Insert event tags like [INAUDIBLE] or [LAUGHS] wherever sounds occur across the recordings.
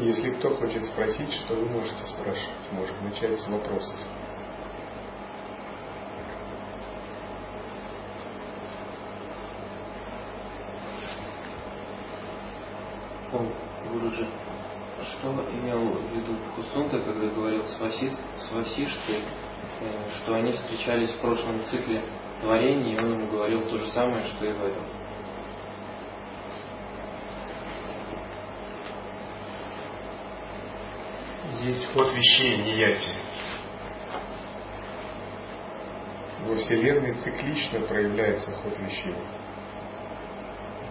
Если кто хочет спросить, что вы можете спрашивать, можем начать с вопросов. Гуруджи, что имел в виду Хусунта, когда говорил с, Васи, с Васишкой, э, что они встречались в прошлом цикле творения, и он ему говорил то же самое, что и в этом? Ход вещей нияти. Во Вселенной циклично проявляется ход вещей.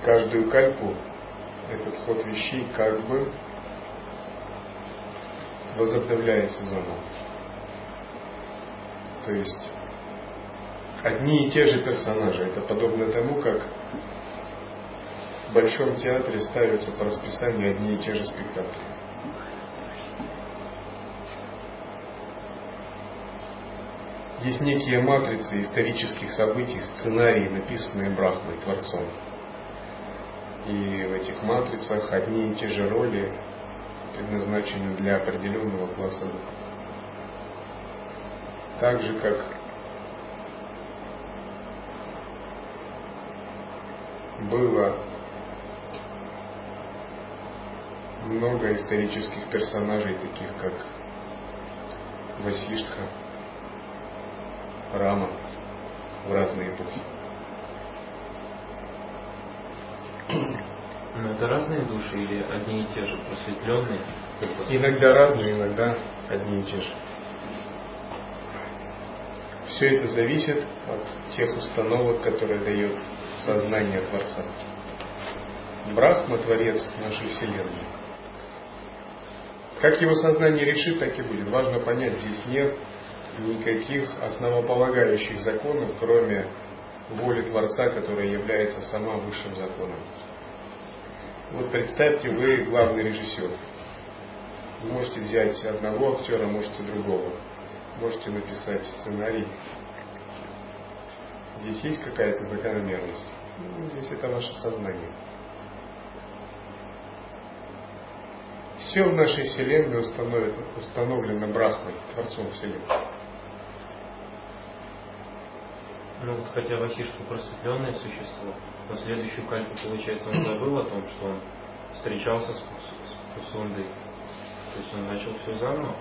Каждую кальпу этот ход вещей как бы возобновляется заново. То есть одни и те же персонажи. Это подобно тому, как в Большом театре ставятся по расписанию одни и те же спектакли. Есть некие матрицы исторических событий, сценарии, написанные Брахмой, Творцом. И в этих матрицах одни и те же роли предназначены для определенного класса духов. Так же, как было много исторических персонажей, таких как Васиштха, Рама в разные эпохи. Но это разные души или одни и те же, просветленные? Иногда разные, иногда одни и те же. Все это зависит от тех установок, которые дает сознание Творца. Брахма – Творец нашей Вселенной. Как его сознание решит, так и будет. Важно понять, здесь нет никаких основополагающих законов, кроме воли Творца, которая является сама высшим законом. Вот представьте, вы главный режиссер. Вы можете взять одного актера, можете другого. Можете написать сценарий. Здесь есть какая-то закономерность. Ну, здесь это ваше сознание. Все в нашей Вселенной установлено, установлено Брахмой, Творцом Вселенной. Ну вот хотя Васишка просветленное существо, но следующую кальпу, получается, он забыл о том, что он встречался с, с Кусундой. То есть он начал все заново.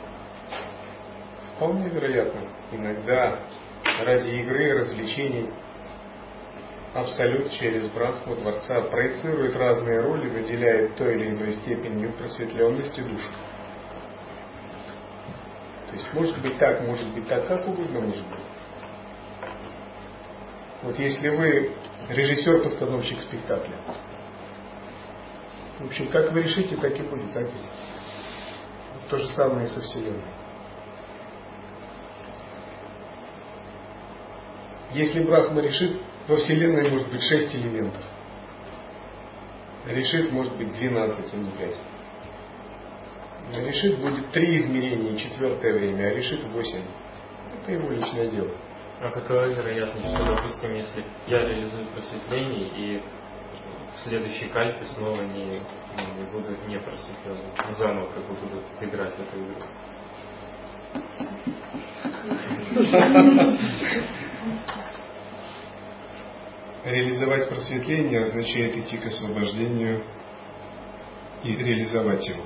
Вполне вероятно. Иногда ради игры, развлечений Абсолют через Брахму Творца проецирует разные роли, наделяет той или иной степенью просветленности душу. То есть может быть так, может быть так, как угодно может быть. Вот если вы режиссер-постановщик спектакля, в общем, как вы решите, так и будет, так и вот То же самое и со Вселенной. Если Брахма решит, во Вселенной может быть шесть элементов. Решит может быть 12, а не 5. Решит будет три измерения четвертое время, а решит 8. Это его личное дело. А какова вероятность, что, допустим, если я реализую просветление и в следующей кальпе снова не, не буду не просветленным, заново как бы буду играть в эту игру? Реализовать просветление означает идти к освобождению и реализовать его.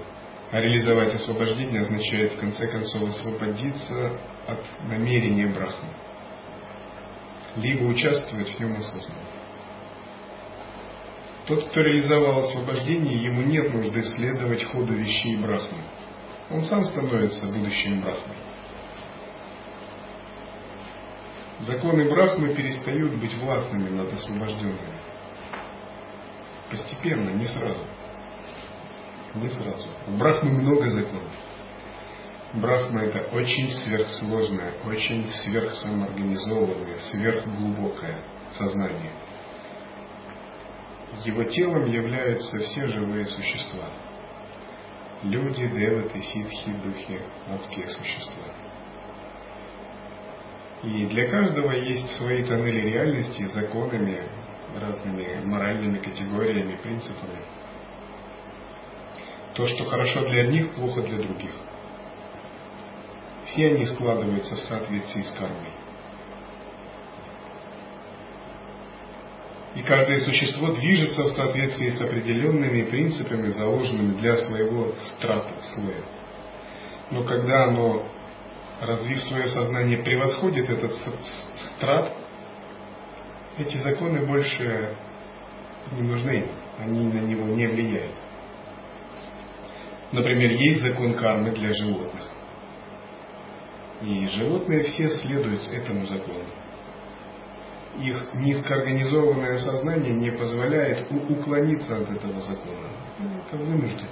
А реализовать освобождение означает в конце концов освободиться от намерения Брахмы либо участвовать в нем осознанно. Тот, кто реализовал освобождение, ему нет нужды следовать ходу вещей Брахмы. Он сам становится будущим Брахмой. Законы Брахмы перестают быть властными над освобожденными. Постепенно, не сразу. Не сразу. У Брахмы много законов. Брахма это очень сверхсложное, очень сверхсамоорганизованное, сверхглубокое сознание. Его телом являются все живые существа. Люди, деваты, ситхи, духи, адские существа. И для каждого есть свои тоннели реальности, законами, разными моральными категориями, принципами. То, что хорошо для одних, плохо для других. Все они складываются в соответствии с кармой. И каждое существо движется в соответствии с определенными принципами, заложенными для своего страта, слоя. Но когда оно, развив свое сознание, превосходит этот страт, эти законы больше не нужны, они на него не влияют. Например, есть закон кармы для животных. И животные все следуют этому закону их низкоорганизованное сознание не позволяет уклониться от этого закона. Это вынуждено.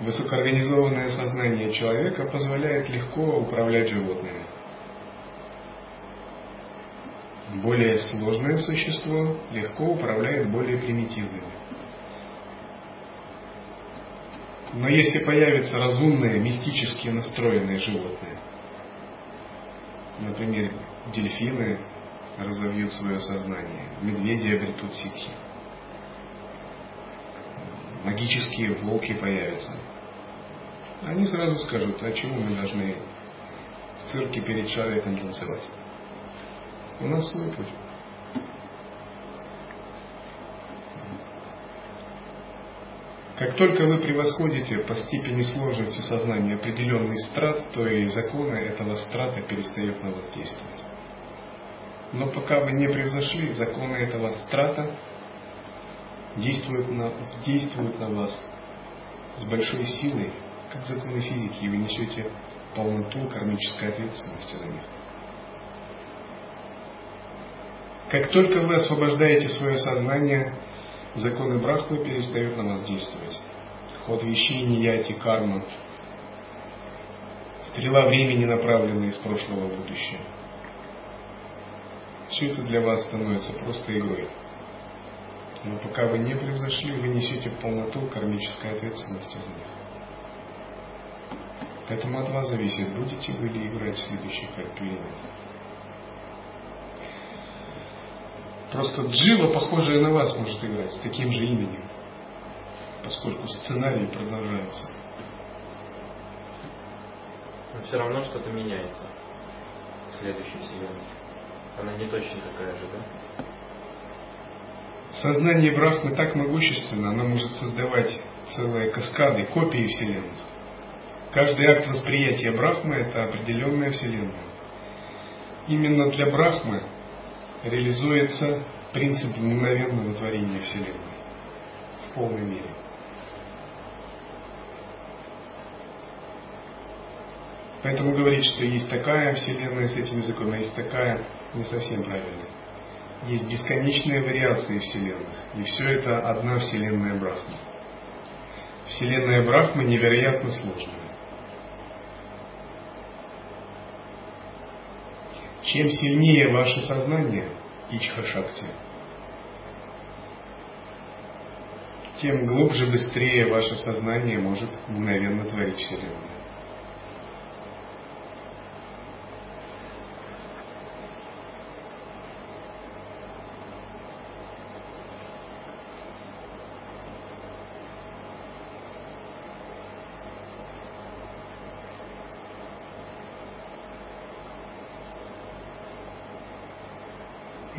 Высокоорганизованное сознание человека позволяет легко управлять животными. Более сложное существо легко управляет более примитивными. Но если появятся разумные, мистически настроенные животные, Например, дельфины разовьют свое сознание, медведи обретут ситхи. Магические волки появятся. Они сразу скажут, а чему мы должны в цирке перед человеком танцевать? У нас свой путь. Как только вы превосходите по степени сложности сознания определенный страт, то и законы этого страта перестают на вас действовать. Но пока вы не превзошли законы этого страта, действуют на, действуют на вас с большой силой, как законы физики, и вы несете полноту кармической ответственности за них. Как только вы освобождаете свое сознание законы Брахмы перестают на нас действовать. Ход вещей, нияти, карма. Стрела времени, направленная из прошлого в будущее. Все это для вас становится просто игрой. Но пока вы не превзошли, вы несете полноту кармической ответственности за них. Поэтому от вас зависит, будете вы ли играть в следующий кальпе или нет. Просто Джива, похожая на вас, может играть с таким же именем, поскольку сценарий продолжается. Но все равно что-то меняется в следующей вселенной. Она не точно такая же, да? Сознание Брахмы так могущественно, оно может создавать целые каскады, копии Вселенных. Каждый акт восприятия Брахмы – это определенная Вселенная. Именно для Брахмы реализуется принцип мгновенного творения Вселенной в полной мере. Поэтому говорить, что есть такая Вселенная с этими законами, а есть такая, не совсем правильно. Есть бесконечные вариации Вселенных, и все это одна Вселенная Брахма. Вселенная Брахмы невероятно сложная. Чем сильнее ваше сознание, Ичха-шакти, тем глубже, быстрее ваше сознание может мгновенно творить Вселенную.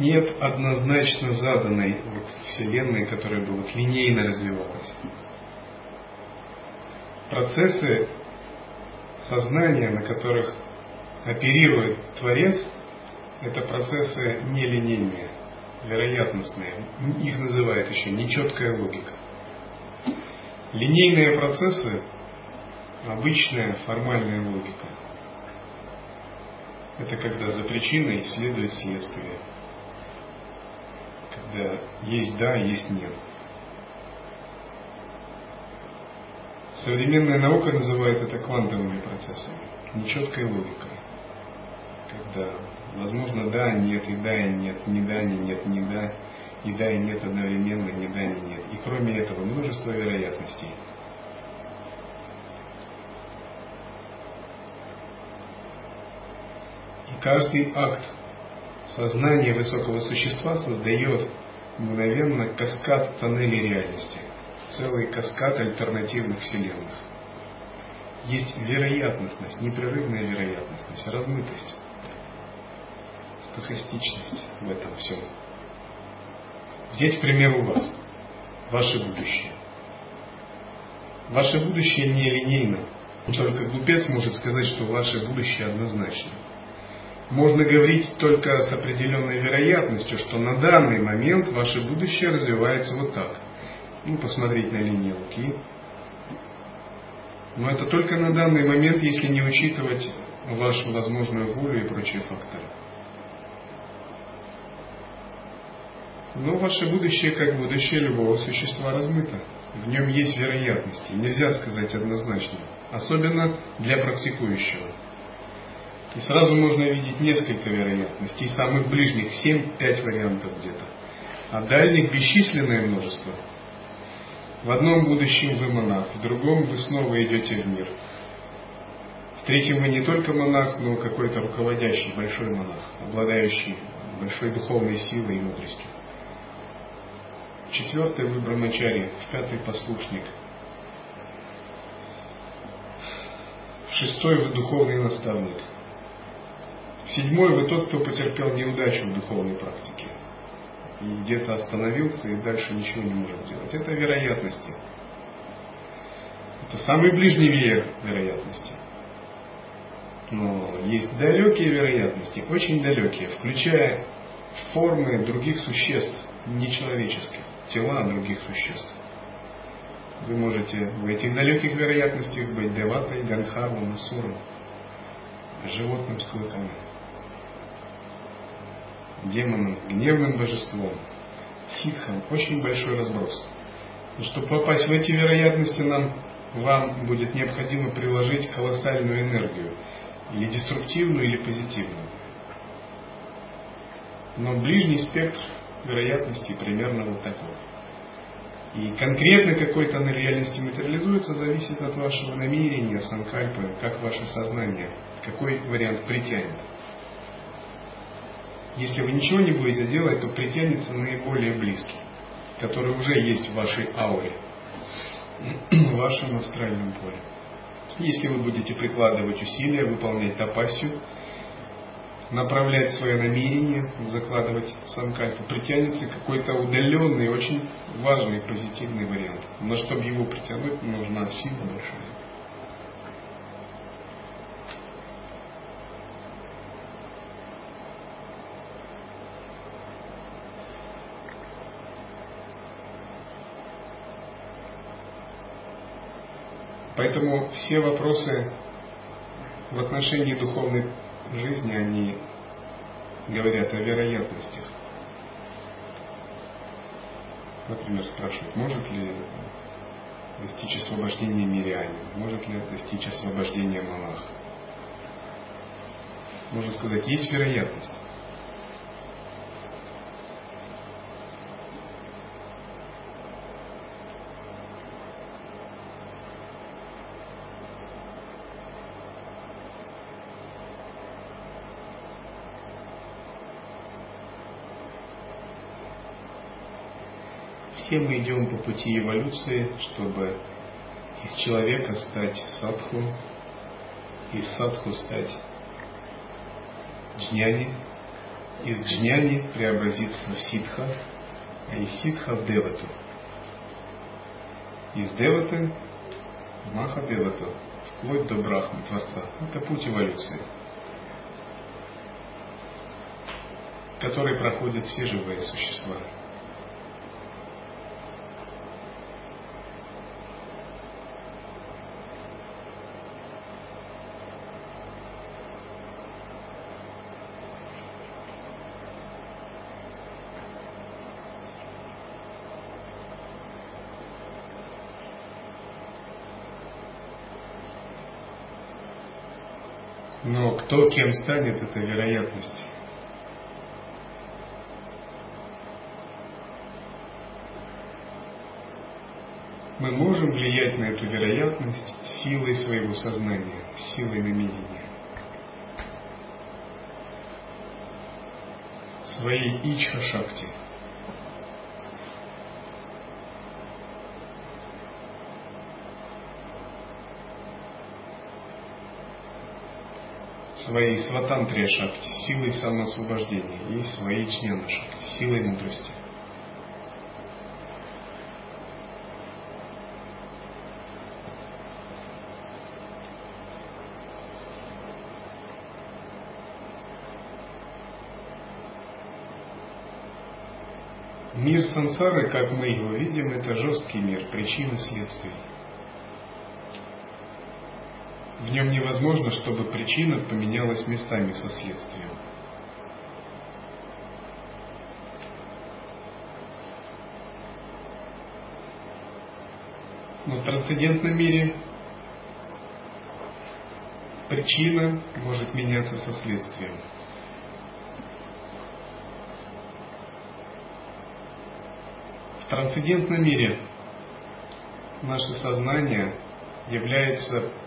Нет однозначно заданной вот Вселенной, которая бы вот линейно развивалась. Процессы сознания, на которых оперирует Творец, это процессы нелинейные, вероятностные. Их называют еще нечеткая логика. Линейные процессы – обычная формальная логика. Это когда за причиной следует следствие – когда есть да, есть нет. Современная наука называет это квантовыми процессами, нечеткой логикой. Когда возможно да, нет, и да, и нет, не да, не нет, не да, и да, и нет одновременно, не да, не нет. И кроме этого множество вероятностей. И каждый акт сознания высокого существа создает мгновенно каскад тоннелей реальности. целый каскад альтернативных вселенных. Есть вероятностность, непрерывная вероятностность, размытость, стохастичность в этом всем. Взять пример у вас, ваше будущее. Ваше будущее не линейно. Только глупец может сказать, что ваше будущее однозначно. Можно говорить только с определенной вероятностью, что на данный момент ваше будущее развивается вот так. Ну, посмотреть на линии руки. Но это только на данный момент, если не учитывать вашу возможную волю и прочие факторы. Но ваше будущее, как будущее любого существа, размыто. В нем есть вероятности. Нельзя сказать однозначно. Особенно для практикующего. И сразу можно видеть несколько вероятностей. Самых ближних 7-5 вариантов где-то. А дальних бесчисленное множество. В одном будущем вы монах, в другом вы снова идете в мир. В третьем вы не только монах, но какой-то руководящий большой монах, обладающий большой духовной силой и мудростью четвертый вы брамачари, в пятый послушник, в шестой вы духовный наставник, седьмой вы тот, кто потерпел неудачу в духовной практике и где-то остановился и дальше ничего не может делать. Это вероятности. Это самый ближний веер вероятности. Но есть далекие вероятности, очень далекие, включая формы других существ, нечеловеческих тела других существ. Вы можете в этих далеких вероятностях быть Деватой, Ганхарвом, Асуром, животным с клыками, демоном, гневным божеством, ситхом. Очень большой разброс. И чтобы попасть в эти вероятности, нам, вам будет необходимо приложить колоссальную энергию, или деструктивную, или позитивную. Но ближний спектр вероятности примерно вот такой. И конкретно какой-то на реальности материализуется, зависит от вашего намерения, санкальпы, как ваше сознание, какой вариант притянет. Если вы ничего не будете делать, то притянется наиболее близкий, который уже есть в вашей ауре, в вашем астральном поле. Если вы будете прикладывать усилия, выполнять тапасию, направлять свое намерение, закладывать санкальпу, притянется какой-то удаленный, очень важный позитивный вариант. Но чтобы его притянуть, нужна сила большая. Поэтому все вопросы в отношении духовной жизни, они говорят о вероятностях. Например, спрашивают, может ли достичь освобождения мирянин, может ли достичь освобождения монах. Можно сказать, есть вероятность. Все мы идем по пути эволюции, чтобы из человека стать садху, из садху стать джняни, из джняни преобразиться в ситха, а из ситха в девату. Из деваты маха девату, вплоть до брахмы, Творца. Это путь эволюции, который проходят все живые существа. Но кто кем станет, это вероятность. Мы можем влиять на эту вероятность силой своего сознания, силой намерения. Своей ичха-шакти. Своей сватантрия шакти, силой самоосвобождения и своей чнена шакти, силой мудрости. Мир сансары, как мы его видим, это жесткий мир, причины следствий. В нем невозможно, чтобы причина поменялась местами со следствием. Но в трансцендентном мире причина может меняться со следствием. В трансцендентном мире наше сознание является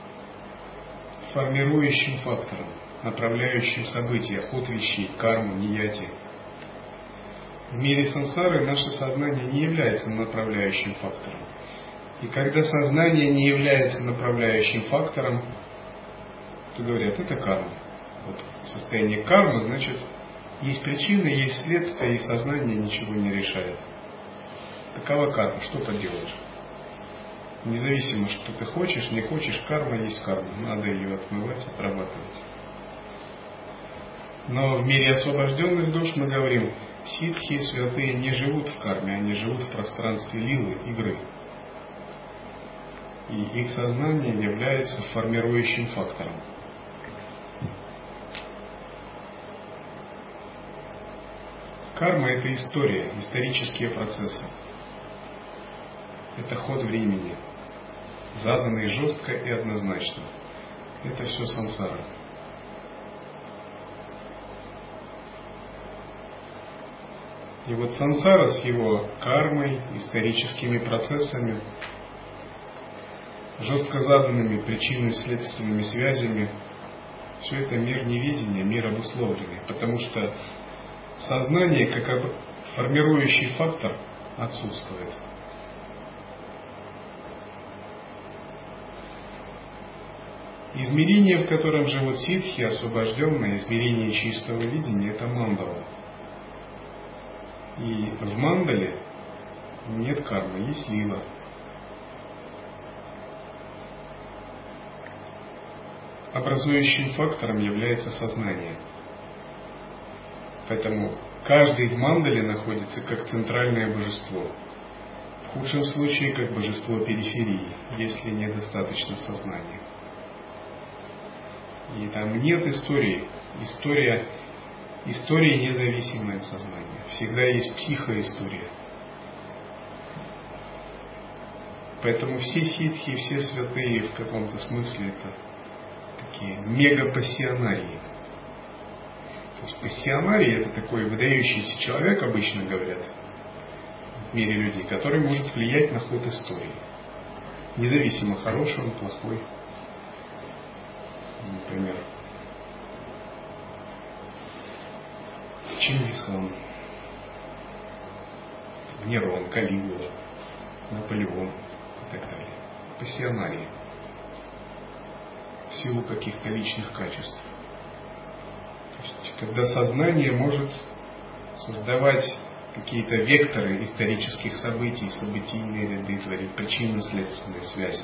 формирующим фактором, направляющим события, ход вещей, карму, нияти. В мире сансары наше сознание не является направляющим фактором. И когда сознание не является направляющим фактором, то говорят, это карма. Вот состояние кармы, значит, есть причина, есть следствие, и сознание ничего не решает. Такова карма, что поделаешь. Независимо, что ты хочешь, не хочешь, карма есть карма. Надо ее отмывать, отрабатывать. Но в мире освобожденных душ мы говорим, ситхи святые не живут в карме, они живут в пространстве лилы, игры. И их сознание является формирующим фактором. Карма – это история, исторические процессы. Это ход времени, заданный жестко и однозначно. Это все сансара. И вот сансара с его кармой, историческими процессами, жестко заданными причинно-следственными связями, все это мир неведения, мир обусловленный, потому что сознание, как формирующий фактор, отсутствует. Измерение, в котором живут ситхи, освобожденное измерение чистого видения, это мандала. И в мандале нет кармы, есть лила. Образующим фактором является сознание. Поэтому каждый в мандале находится как центральное божество. В худшем случае как божество периферии, если недостаточно сознания. И там нет истории. История, история независимая от сознания. Всегда есть психоистория. Поэтому все ситхи, все святые в каком-то смысле это такие мегапассионарии. То есть пассионарий это такой выдающийся человек, обычно говорят, в мире людей, который может влиять на ход истории. Независимо, хороший он, плохой например, Чингисхан, Нерон, Калигула, Наполеон и так далее. Пассионарии. В силу каких-то личных качеств. когда сознание может создавать какие-то векторы исторических событий, событийные ряды, творить причинно-следственные связи.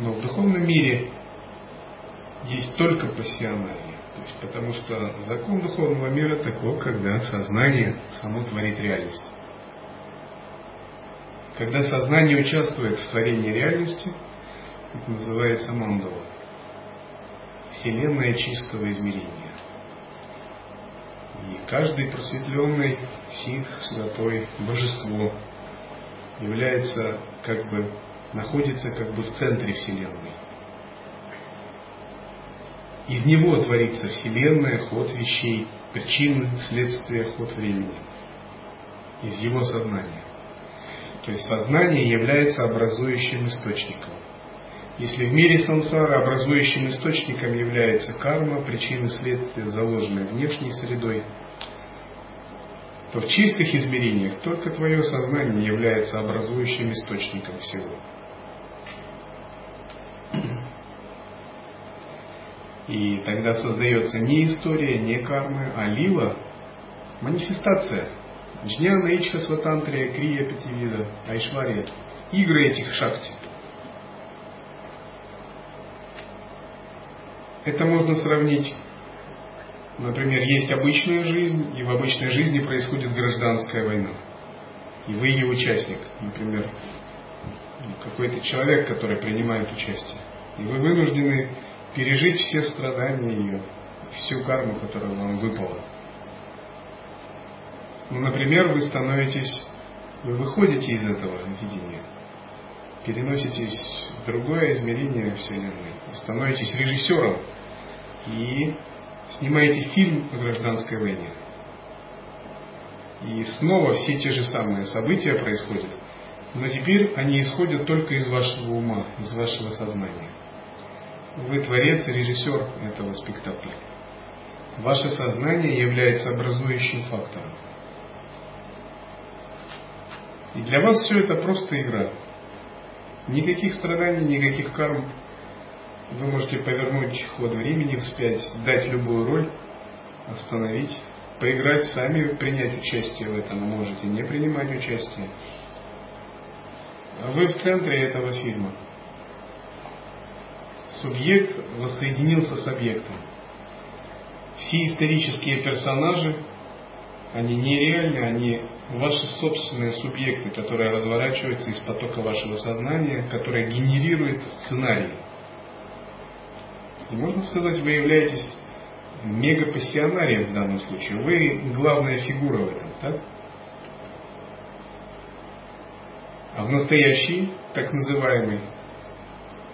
Но в духовном мире есть только пассионария. То есть, потому что закон духовного мира такой, когда сознание само творит реальность. Когда сознание участвует в творении реальности, это называется мандала. Вселенная чистого измерения. И каждый просветленный ситх, святой, божество является как бы находится как бы в центре Вселенной. Из него творится Вселенная, ход вещей, причины, следствия, ход времени. Из его сознания. То есть сознание является образующим источником. Если в мире сансара образующим источником является карма, причины следствия, заложенные внешней средой, то в чистых измерениях только твое сознание является образующим источником всего. И тогда создается не история, не карма, а лила, манифестация. Джняна, Ичха, Сватантрия, Крия, Пятивида, Айшвария. Игры этих шакти. Это можно сравнить, например, есть обычная жизнь, и в обычной жизни происходит гражданская война. И вы ее участник, например, какой-то человек, который принимает участие. И вы вынуждены пережить все страдания ее, всю карму, которая вам выпала. Ну, например, вы становитесь, вы выходите из этого видения, переноситесь в другое измерение Вселенной, становитесь режиссером и снимаете фильм о гражданской войне. И снова все те же самые события происходят, но теперь они исходят только из вашего ума, из вашего сознания. Вы творец и режиссер этого спектакля. Ваше сознание является образующим фактором. И для вас все это просто игра. Никаких страданий, никаких карм. Вы можете повернуть ход времени вспять, дать любую роль, остановить, поиграть сами, принять участие в этом, а можете не принимать участие. А вы в центре этого фильма. Субъект воссоединился с объектом. Все исторические персонажи, они нереальны, они ваши собственные субъекты, которые разворачиваются из потока вашего сознания, которое генерирует сценарий. И можно сказать, вы являетесь мегапассионарием в данном случае. Вы главная фигура в этом, так? А в настоящей, так называемой,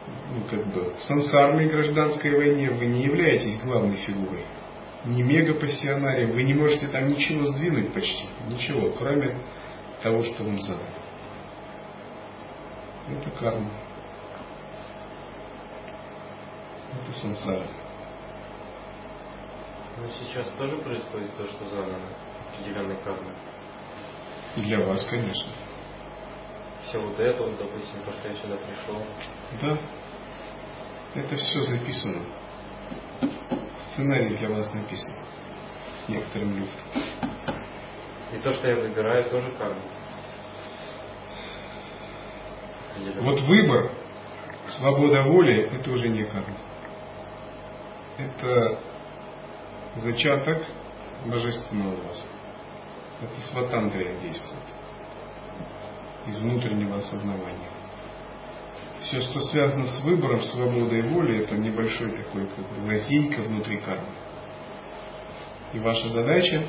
ну, как бы, сансарной гражданской войне вы не являетесь главной фигурой не мегапассионарием, вы не можете там ничего сдвинуть почти, ничего, кроме того, что вам задано. Это карма. Это сансара. Но сейчас тоже происходит то, что задано определенной кармой. И для вас, конечно. Все вот это, вот, допустим, то, что я сюда пришел. Да. Это все записано сценарий для вас написан с некоторым люфтом. И то, что я выбираю, тоже карма. Вот выбор, свобода воли, это уже не карма. Это зачаток божественного у вас. Это сватантрия действует из внутреннего осознавания все, что связано с выбором, свободой воли, это небольшой такой как бы, лазейка внутри кармы. И ваша задача,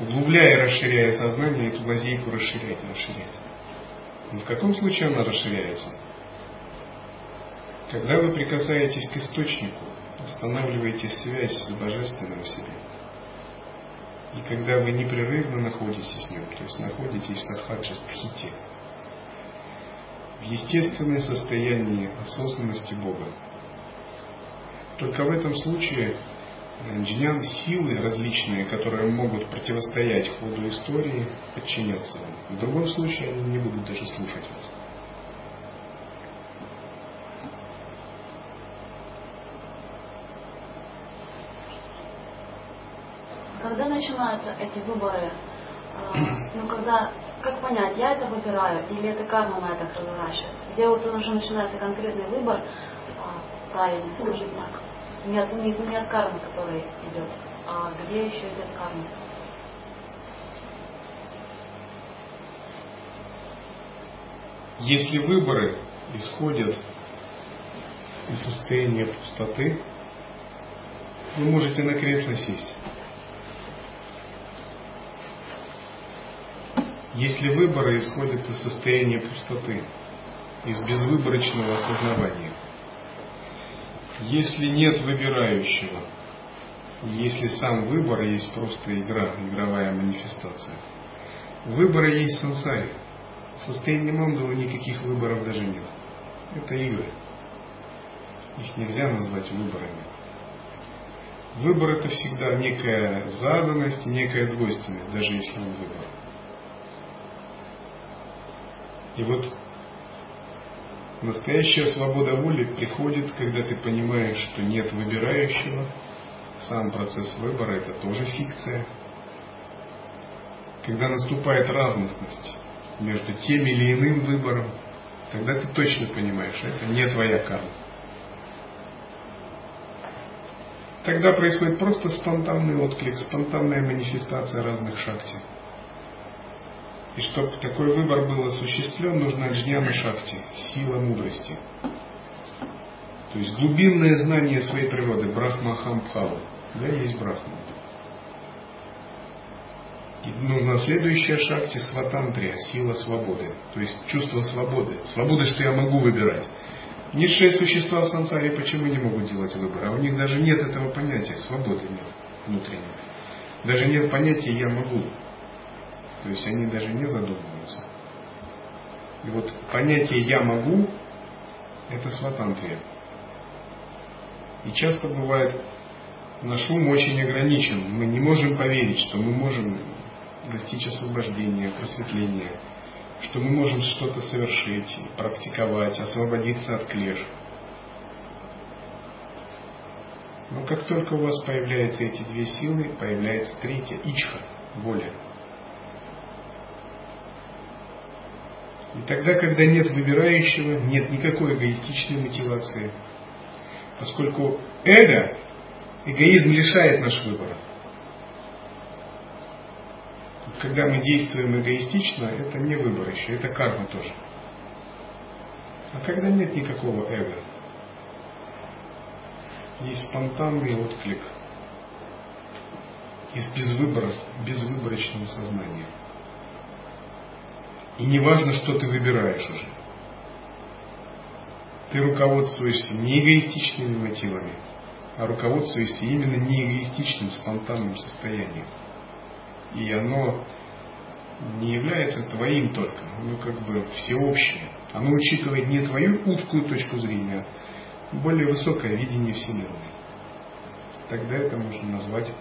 углубляя и расширяя сознание, эту лазейку расширять и расширять. Но в каком случае она расширяется? Когда вы прикасаетесь к источнику, устанавливаете связь с Божественным в себе. И когда вы непрерывно находитесь с ним, то есть находитесь в садхаджи стхите, в естественное состояние осознанности Бога. Только в этом случае э, джнян, силы различные, которые могут противостоять ходу истории, подчинятся вам. В другом случае они не будут даже слушать вас. Когда начинаются эти выборы, э, ну когда как понять, я это выбираю или это карма на это разворачивается? Где вот уже начинается конкретный выбор, а, правильный, скажем так. Не от, не, не от кармы, который идет, а где еще идет карма. Если выборы исходят из состояния пустоты, вы можете на кресло сесть. Если выборы исходят из состояния пустоты, из безвыборочного осознавания, если нет выбирающего, если сам выбор есть просто игра, игровая манифестация, выборы есть в сансаре. В состоянии мандала никаких выборов даже нет. Это игры. Их нельзя назвать выборами. Выбор это всегда некая заданность, некая двойственность, даже если он выбор. И вот Настоящая свобода воли приходит, когда ты понимаешь, что нет выбирающего. Сам процесс выбора – это тоже фикция. Когда наступает разностность между тем или иным выбором, тогда ты точно понимаешь, это не твоя карма. Тогда происходит просто спонтанный отклик, спонтанная манифестация разных шакти. И чтобы такой выбор был осуществлен, нужна джняна шакти, сила мудрости. То есть глубинное знание своей природы, брахма хамбхава. Да, есть брахма. И нужна следующая шакти сватантрия, сила свободы. То есть чувство свободы. Свободы, что я могу выбирать. Низшие существа в сансаре почему не могут делать выбор? А у них даже нет этого понятия, свободы нет внутренней. Даже нет понятия «я могу». То есть они даже не задумываются. И вот понятие «я могу» – это сватантрия. И часто бывает, наш ум очень ограничен. Мы не можем поверить, что мы можем достичь освобождения, просветления, что мы можем что-то совершить, практиковать, освободиться от клеш. Но как только у вас появляются эти две силы, появляется третья, ичха, воля – И тогда, когда нет выбирающего, нет никакой эгоистичной мотивации. Поскольку эго, эгоизм лишает наш выбора. Когда мы действуем эгоистично, это не выбор еще, это карма тоже. А когда нет никакого эго, есть спонтанный отклик из безвыбора, безвыборочного сознания – и не важно, что ты выбираешь уже. Ты руководствуешься не эгоистичными мотивами, а руководствуешься именно не эгоистичным, спонтанным состоянием. И оно не является твоим только, оно как бы всеобщее. Оно учитывает не твою узкую точку зрения, а более высокое видение Вселенной. Тогда это можно назвать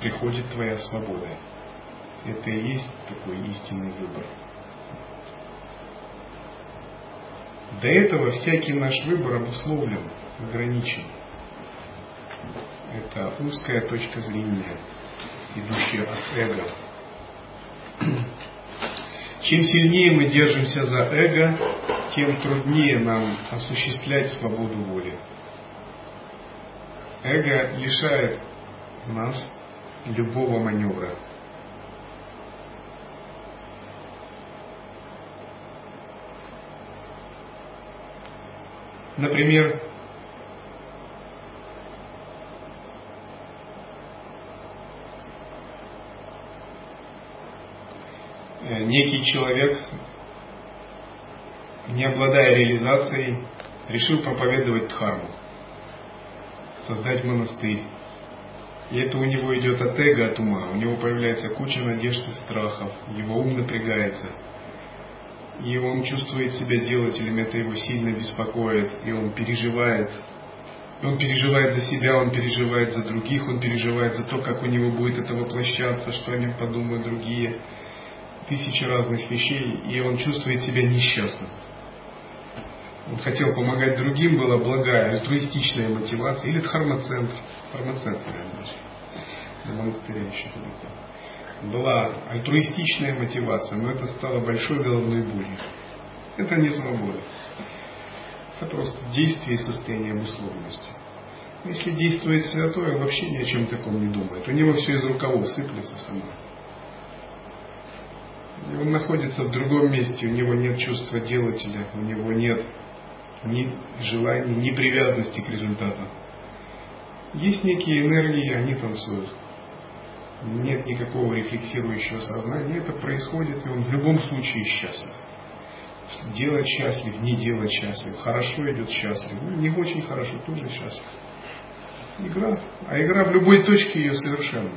приходит твоя свобода это и есть такой истинный выбор. До этого всякий наш выбор обусловлен, ограничен. Это узкая точка зрения, идущая от эго. Чем сильнее мы держимся за эго, тем труднее нам осуществлять свободу воли. Эго лишает нас любого маневра. Например, э, некий человек, не обладая реализацией, решил проповедовать дхарму, создать монастырь. И это у него идет от эго, от ума. У него появляется куча надежд и страхов. Его ум напрягается – и он чувствует себя делателем, это его сильно беспокоит, и он переживает. Он переживает за себя, он переживает за других, он переживает за то, как у него будет это воплощаться, что о нем подумают другие. Тысячи разных вещей, и он чувствует себя несчастным. Он хотел помогать другим, была благая, альтруистичная мотивация, или дхармоцентр, фармацентр, наверное, на монастыре еще далеко была альтруистичная мотивация, но это стало большой головной болью. Это не свобода. Это просто действие и состояние обусловленности. Если действует святой, он вообще ни о чем таком не думает. У него все из рукавов сыплется само. И он находится в другом месте, у него нет чувства делателя, у него нет ни желания, ни привязанности к результату. Есть некие энергии, они танцуют нет никакого рефлексирующего сознания, это происходит, и он в любом случае счастлив. Делать счастлив, не делать счастлив, хорошо идет счастлив, ну, не очень хорошо, тоже счастлив. Игра. А игра в любой точке ее совершенно.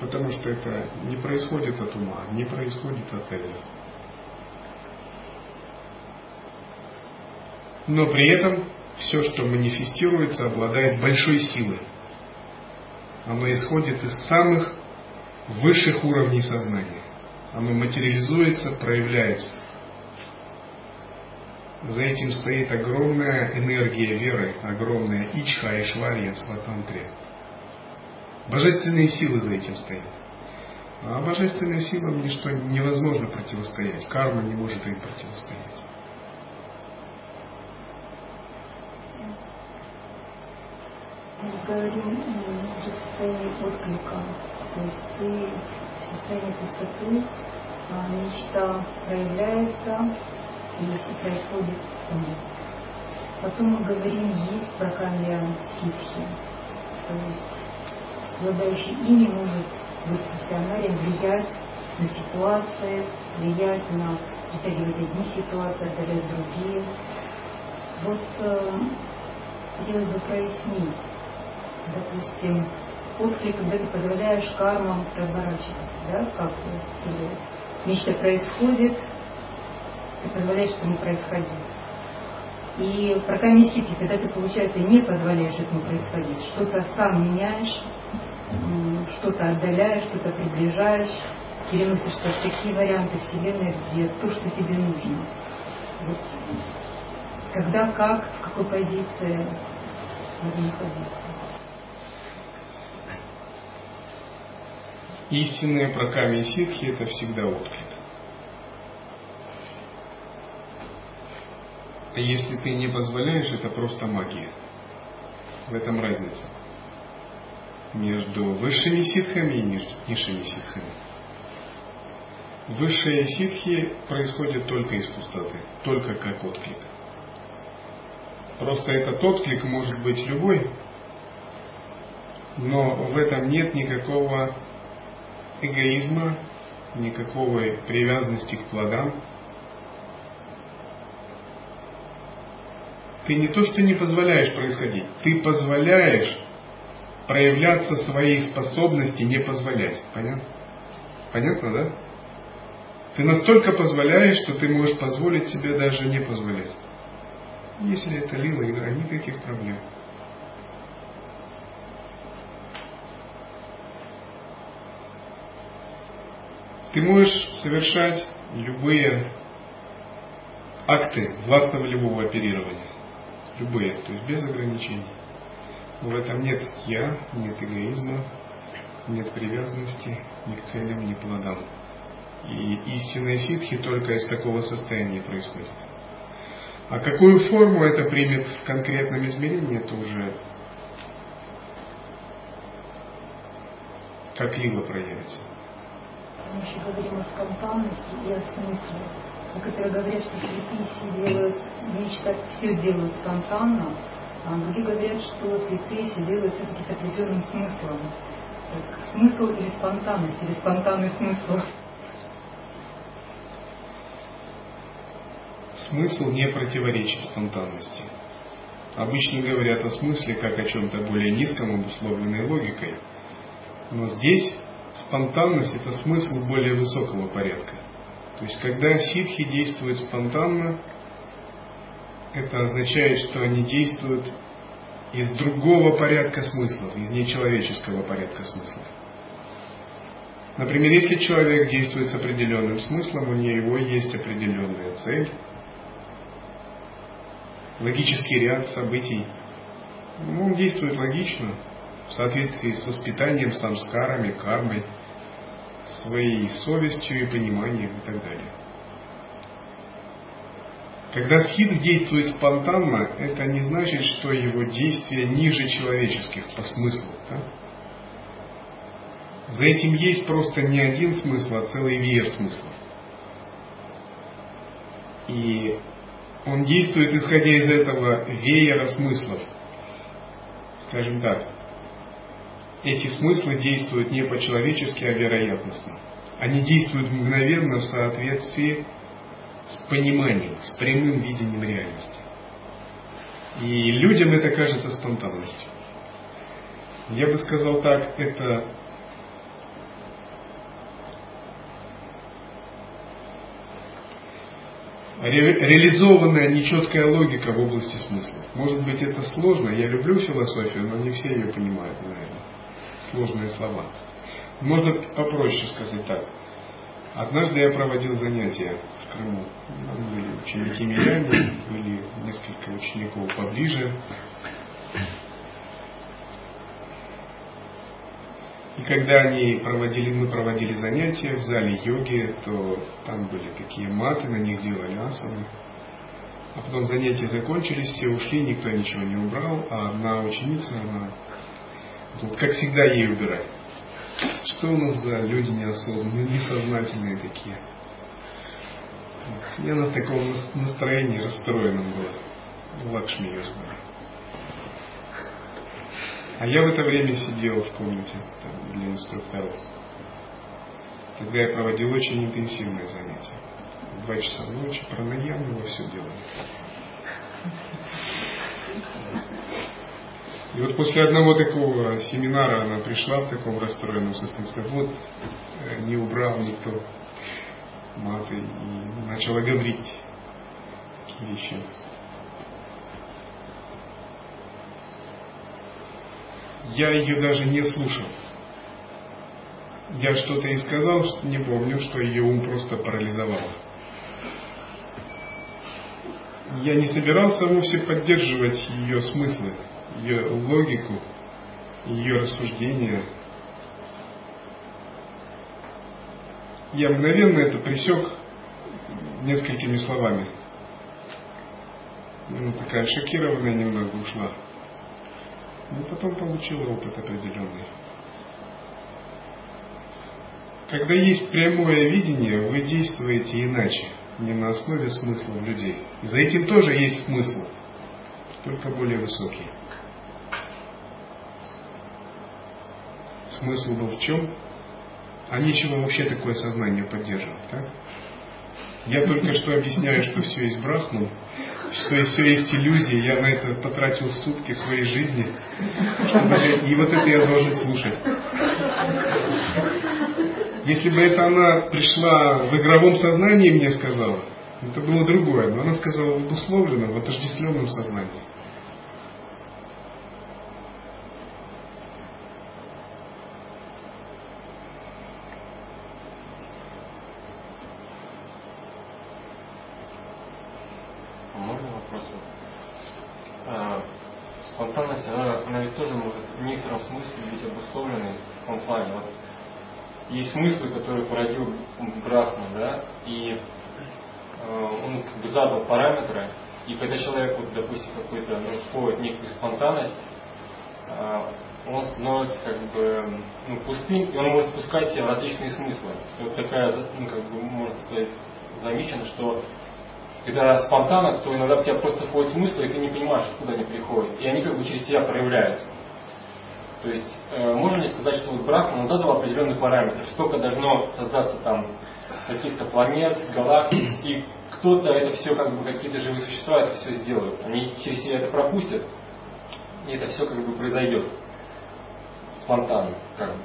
Потому что это не происходит от ума, не происходит от эго. Но при этом все, что манифестируется, обладает большой силой. Оно исходит из самых высших уровней сознания. оно материализуется, проявляется. За этим стоит огромная энергия веры, огромная ичха и шварья сватантре. Божественные силы за этим стоят. А божественным силам ничто невозможно противостоять. Карма не может им противостоять. Говорим уже в состоянии отклика. То есть ты в состоянии пустоты, а мечта проявляется, и все происходит там. Потом мы говорим есть про камья ситхи. То есть обладающий ими может быть профессионален, влиять на ситуации, влиять на притягивать одни ситуации, отдалять другие. Вот э, хотелось бы прояснить, допустим, отклик, когда ты позволяешь кармам разворачиваться, да, как или нечто происходит, ты позволяешь этому происходить. И про комиссики, когда ты, получается, не позволяешь этому происходить, что-то сам меняешь, что-то отдаляешь, что-то приближаешь, переносишься в такие варианты Вселенной, где то, что тебе нужно. Вот. Когда, как, в какой позиции надо находиться. Истинные про камень ситхи это всегда отклик. А если ты не позволяешь, это просто магия. В этом разница между высшими ситхами и низшими ситхами. Высшие ситхи происходят только из пустоты, только как отклик. Просто этот отклик может быть любой, но в этом нет никакого эгоизма, никакой привязанности к плодам. Ты не то, что не позволяешь происходить, ты позволяешь проявляться своей способности не позволять. Понятно? Понятно, да? Ты настолько позволяешь, что ты можешь позволить себе даже не позволять. Если это лила игра, никаких проблем. Ты можешь совершать любые акты властно-волевого оперирования. Любые, то есть без ограничений. В этом нет я, нет эгоизма, нет привязанности ни к целям, ни к плодам. И истинные ситхи только из такого состояния происходит. А какую форму это примет в конкретном измерении, это уже как либо проявится. Мы еще говорим о спонтанности и о смысле. Некоторые говорят, что святые делают, вещи все делают спонтанно, а другие говорят, что святые все делают все-таки с определенным смыслом. Так, смысл или спонтанность, или спонтанный смысл? Смысл не противоречит спонтанности. Обычно говорят о смысле как о чем-то более низком, обусловленной логикой. Но здесь спонтанность – это смысл более высокого порядка. То есть, когда ситхи действуют спонтанно, это означает, что они действуют из другого порядка смыслов, из нечеловеческого порядка смыслов. Например, если человек действует с определенным смыслом, у него есть определенная цель, логический ряд событий. Ну, он действует логично, в соответствии с воспитанием, самскарами, кармой, своей совестью и пониманием и так далее. Когда схит действует спонтанно, это не значит, что его действия ниже человеческих по смыслу. Да? За этим есть просто не один смысл, а целый веер смыслов. И он действует, исходя из этого веера смыслов. Скажем так, эти смыслы действуют не по-человечески, а вероятностно. Они действуют мгновенно в соответствии с пониманием, с прямым видением реальности. И людям это кажется спонтанностью. Я бы сказал так, это ре, реализованная нечеткая логика в области смысла. Может быть это сложно, я люблю философию, но не все ее понимают, наверное. Сложные слова. Можно попроще сказать так. Однажды я проводил занятия в Крыму. Там были ученики миряне, были несколько учеников поближе. И когда они проводили, мы проводили занятия в зале йоги, то там были такие маты, на них делали асаны. А потом занятия закончились, все ушли, никто ничего не убрал, а одна ученица, она, вот как всегда, ей убирать. Что у нас за люди неосознанные, несознательные такие? Вот. Я на таком настроении расстроенном был. Лакшми ее знаю. А я в это время сидел в комнате там, для инструкторов. Тогда я проводил очень интенсивные занятия. Два часа ночи, пранаямы, во все делали. И вот после одного такого семинара она пришла в таком расстроенном состоянии, сказала, вот э, не убрал никто маты и начала говорить такие вещи. Я ее даже не слушал. Я что-то ей сказал, не помню, что ее ум просто парализовало. Я не собирался вовсе поддерживать ее смыслы, ее логику, ее рассуждения. Я мгновенно это присек несколькими словами. Ну, такая шокированная немного ушла. Но потом получила опыт определенный. Когда есть прямое видение, вы действуете иначе, не на основе смыслов людей. И за этим тоже есть смысл, только более высокий. Смысл был в чем? А нечего вообще такое сознание поддерживать, так? Я только что объясняю, что все есть брахман, что все есть иллюзии, я на это потратил сутки своей жизни, чтобы, и вот это я должен слушать. Если бы это она пришла в игровом сознании и мне сказала, это было другое, но она сказала в обусловленном, в отождествленном сознании. Смыслы, которые породил Брахма, да, и э, он как бы задал параметры, и когда человек, вот, допустим, какой-то, ну, некую спонтанность, э, он становится как бы ну, пустым, и он может спускать себе различные смыслы. Вот такая, ну, как бы, можно сказать, замечено, что когда спонтанно, то иногда в тебя просто входят смыслы, и ты не понимаешь, откуда они приходят. И они как бы через тебя проявляются. То есть э, можно ли сказать, что вот Брахма он задал определенный параметр, сколько должно создаться там каких-то планет, галактик, и кто-то это все, как бы какие-то живые существа это все сделают. Они через себя это пропустят, и это все как бы произойдет спонтанно, как бы.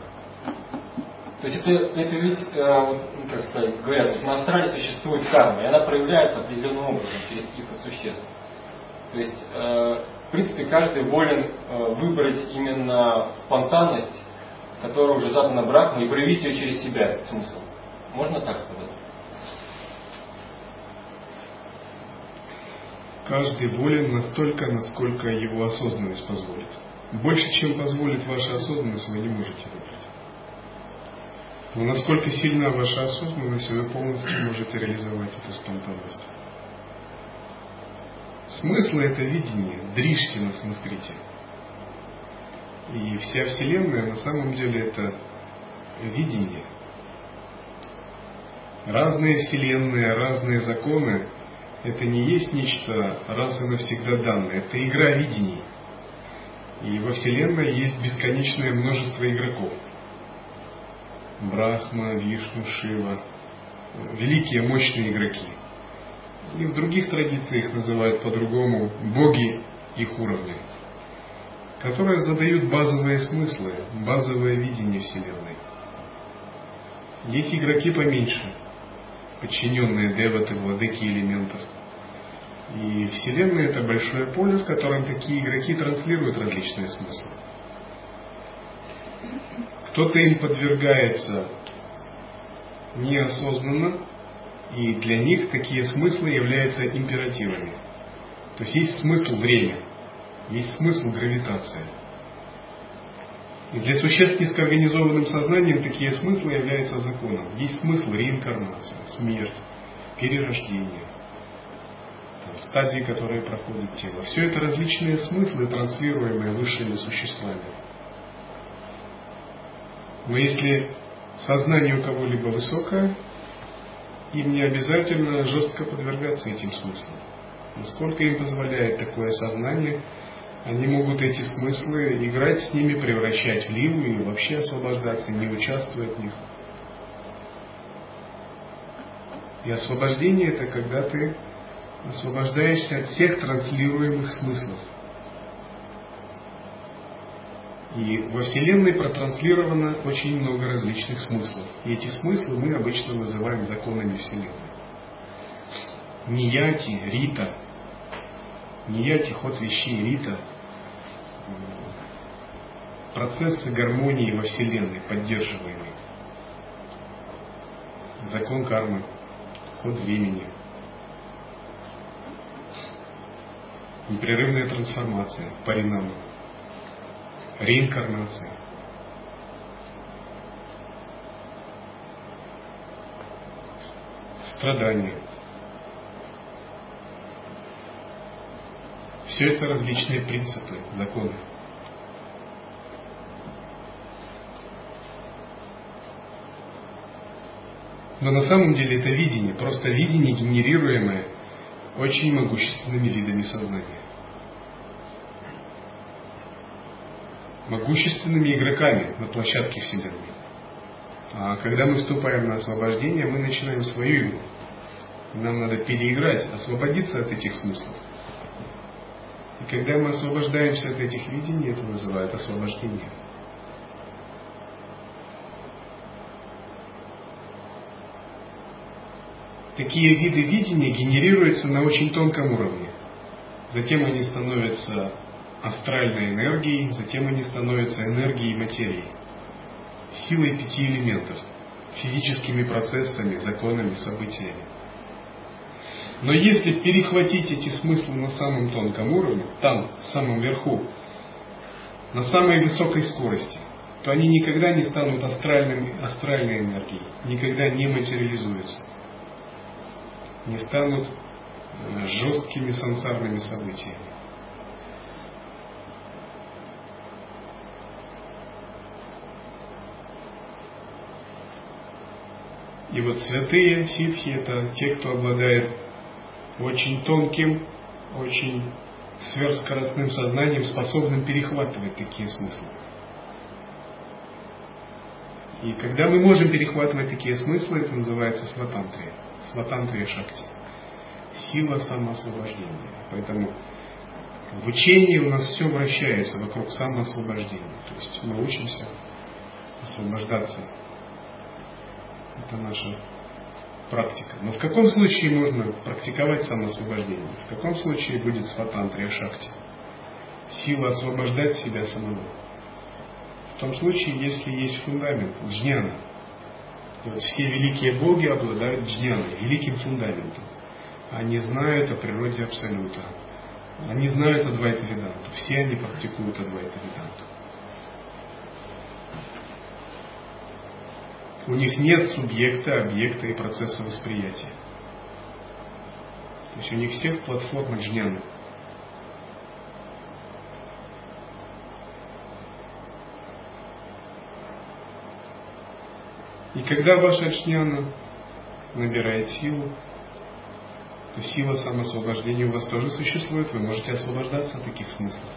То есть это, это ведь, э, ну, как сказать, говорят, на астрале существует карма, и она проявляется определенным образом через каких-то существ. То есть э, в принципе, каждый волен э, выбрать именно спонтанность, которая уже задана браком, и проявить ее через себя, смысл. Можно так сказать? Каждый волен настолько, насколько его осознанность позволит. Больше, чем позволит ваша осознанность, вы не можете выбрать. Но насколько сильна ваша осознанность, вы полностью можете реализовать эту спонтанность. Смысл это видение, Дришкина, смотрите. И вся Вселенная на самом деле это видение. Разные Вселенные, разные законы – это не есть нечто раз и навсегда данное, это игра видений. И во Вселенной есть бесконечное множество игроков. Брахма, Вишну, Шива, великие мощные игроки – и в других традициях называют по-другому боги их уровня, которые задают базовые смыслы, базовое видение Вселенной. Есть игроки поменьше, подчиненные деваты, владыки элементов. И Вселенная это большое поле, в котором такие игроки транслируют различные смыслы. Кто-то им подвергается неосознанно, и для них такие смыслы являются императивами. То есть есть смысл время, есть смысл гравитация. И для существ с низкоорганизованным сознанием такие смыслы являются законом. Есть смысл реинкарнация, смерть, перерождение, там, стадии, которые проходит тело. Все это различные смыслы, транслируемые высшими существами. Но если сознание у кого-либо высокое, им не обязательно жестко подвергаться этим смыслам. Насколько им позволяет такое сознание, они могут эти смыслы играть с ними, превращать в ливу и вообще освобождаться, не участвуя в них. И освобождение это когда ты освобождаешься от всех транслируемых смыслов. И во Вселенной протранслировано очень много различных смыслов. И эти смыслы мы обычно называем законами Вселенной. Нияти, Рита, Нияти, ход вещей, Рита, процессы гармонии во Вселенной, поддерживаемые. Закон кармы, ход времени, непрерывная трансформация, паринама реинкарнация. Страдания. Все это различные принципы, законы. Но на самом деле это видение, просто видение, генерируемое очень могущественными видами сознания. Могущественными игроками на площадке Вселенной. А когда мы вступаем на освобождение, мы начинаем свою игру. Нам надо переиграть, освободиться от этих смыслов. И когда мы освобождаемся от этих видений, это называют освобождение. Такие виды видения генерируются на очень тонком уровне. Затем они становятся астральной энергией, затем они становятся энергией материи, силой пяти элементов, физическими процессами, законами, событиями. Но если перехватить эти смыслы на самом тонком уровне, там, в самом верху, на самой высокой скорости, то они никогда не станут астральным, астральной энергией, никогда не материализуются, не станут э, жесткими сансарными событиями. И вот святые ситхи это те, кто обладает очень тонким, очень сверхскоростным сознанием, способным перехватывать такие смыслы. И когда мы можем перехватывать такие смыслы, это называется сватантрия. Сватантрия шакти. Сила самоосвобождения. Поэтому в учении у нас все вращается вокруг самоосвобождения. То есть мы учимся освобождаться это наша практика. Но в каком случае можно практиковать самоосвобождение? В каком случае будет сватантрия шакти? Сила освобождать себя самого. В том случае, если есть фундамент, джняна. Вот все великие боги обладают джняной, великим фундаментом. Они знают о природе Абсолюта. Они знают о Двайта Веданту. Все они практикуют Адвайта Веданту. У них нет субъекта, объекта и процесса восприятия. То есть у них всех платформа джняна. И когда ваша джняна набирает силу, то сила самоосвобождения у вас тоже существует, вы можете освобождаться от таких смыслов.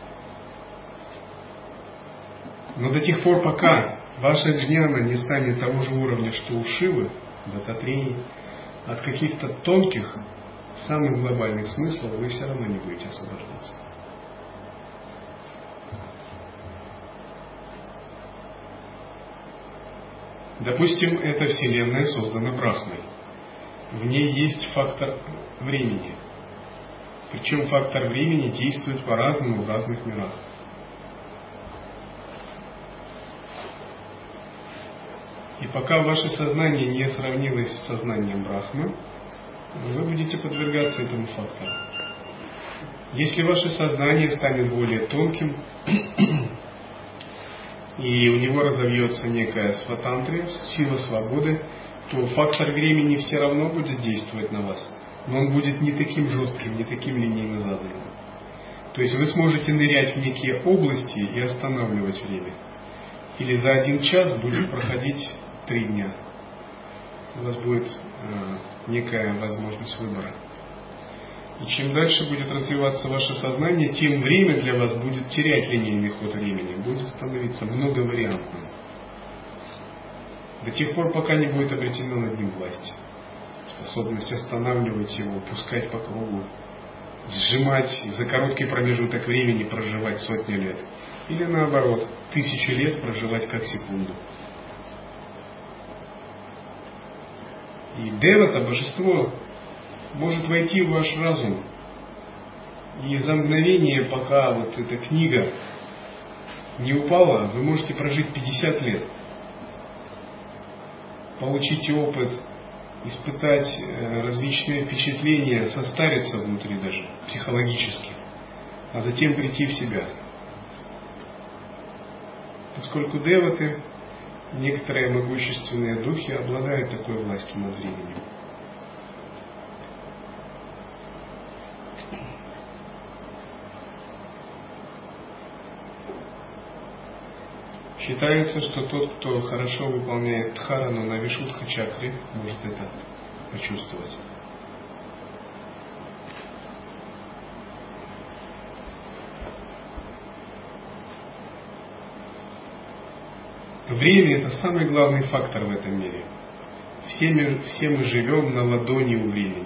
Но до тех пор, пока ваша джняна не станет того же уровня, что у Шивы, Дататреи, от каких-то тонких, самых глобальных смыслов вы все равно не будете освобождаться. Допустим, эта Вселенная создана Брахмой. В ней есть фактор времени. Причем фактор времени действует по-разному в разных мирах. Пока ваше сознание не сравнилось с сознанием Брахмы, вы будете подвергаться этому фактору. Если ваше сознание станет более тонким, [CLEARS THROAT] и у него разовьется некая сватантрия, сила свободы, то фактор времени все равно будет действовать на вас. Но он будет не таким жестким, не таким линейно заданным. То есть вы сможете нырять в некие области и останавливать время. Или за один час будет проходить три дня. У вас будет э, некая возможность выбора. И чем дальше будет развиваться ваше сознание, тем время для вас будет терять линейный ход времени, будет становиться многовариантным. До тех пор, пока не будет обретена над ним власть. Способность останавливать его, пускать по кругу, сжимать за короткий промежуток времени проживать сотни лет. Или наоборот, тысячи лет проживать как секунду. И Девата, божество, может войти в ваш разум. И за мгновение, пока вот эта книга не упала, вы можете прожить 50 лет. Получить опыт, испытать э, различные впечатления, состариться внутри даже, психологически, а затем прийти в себя. Поскольку деваты, некоторые могущественные духи обладают такой властью над временем. Считается, что тот, кто хорошо выполняет дхарану на вишудха чакре, может это почувствовать. Время – это самый главный фактор в этом мире. Все мы, все мы живем на ладони у времени.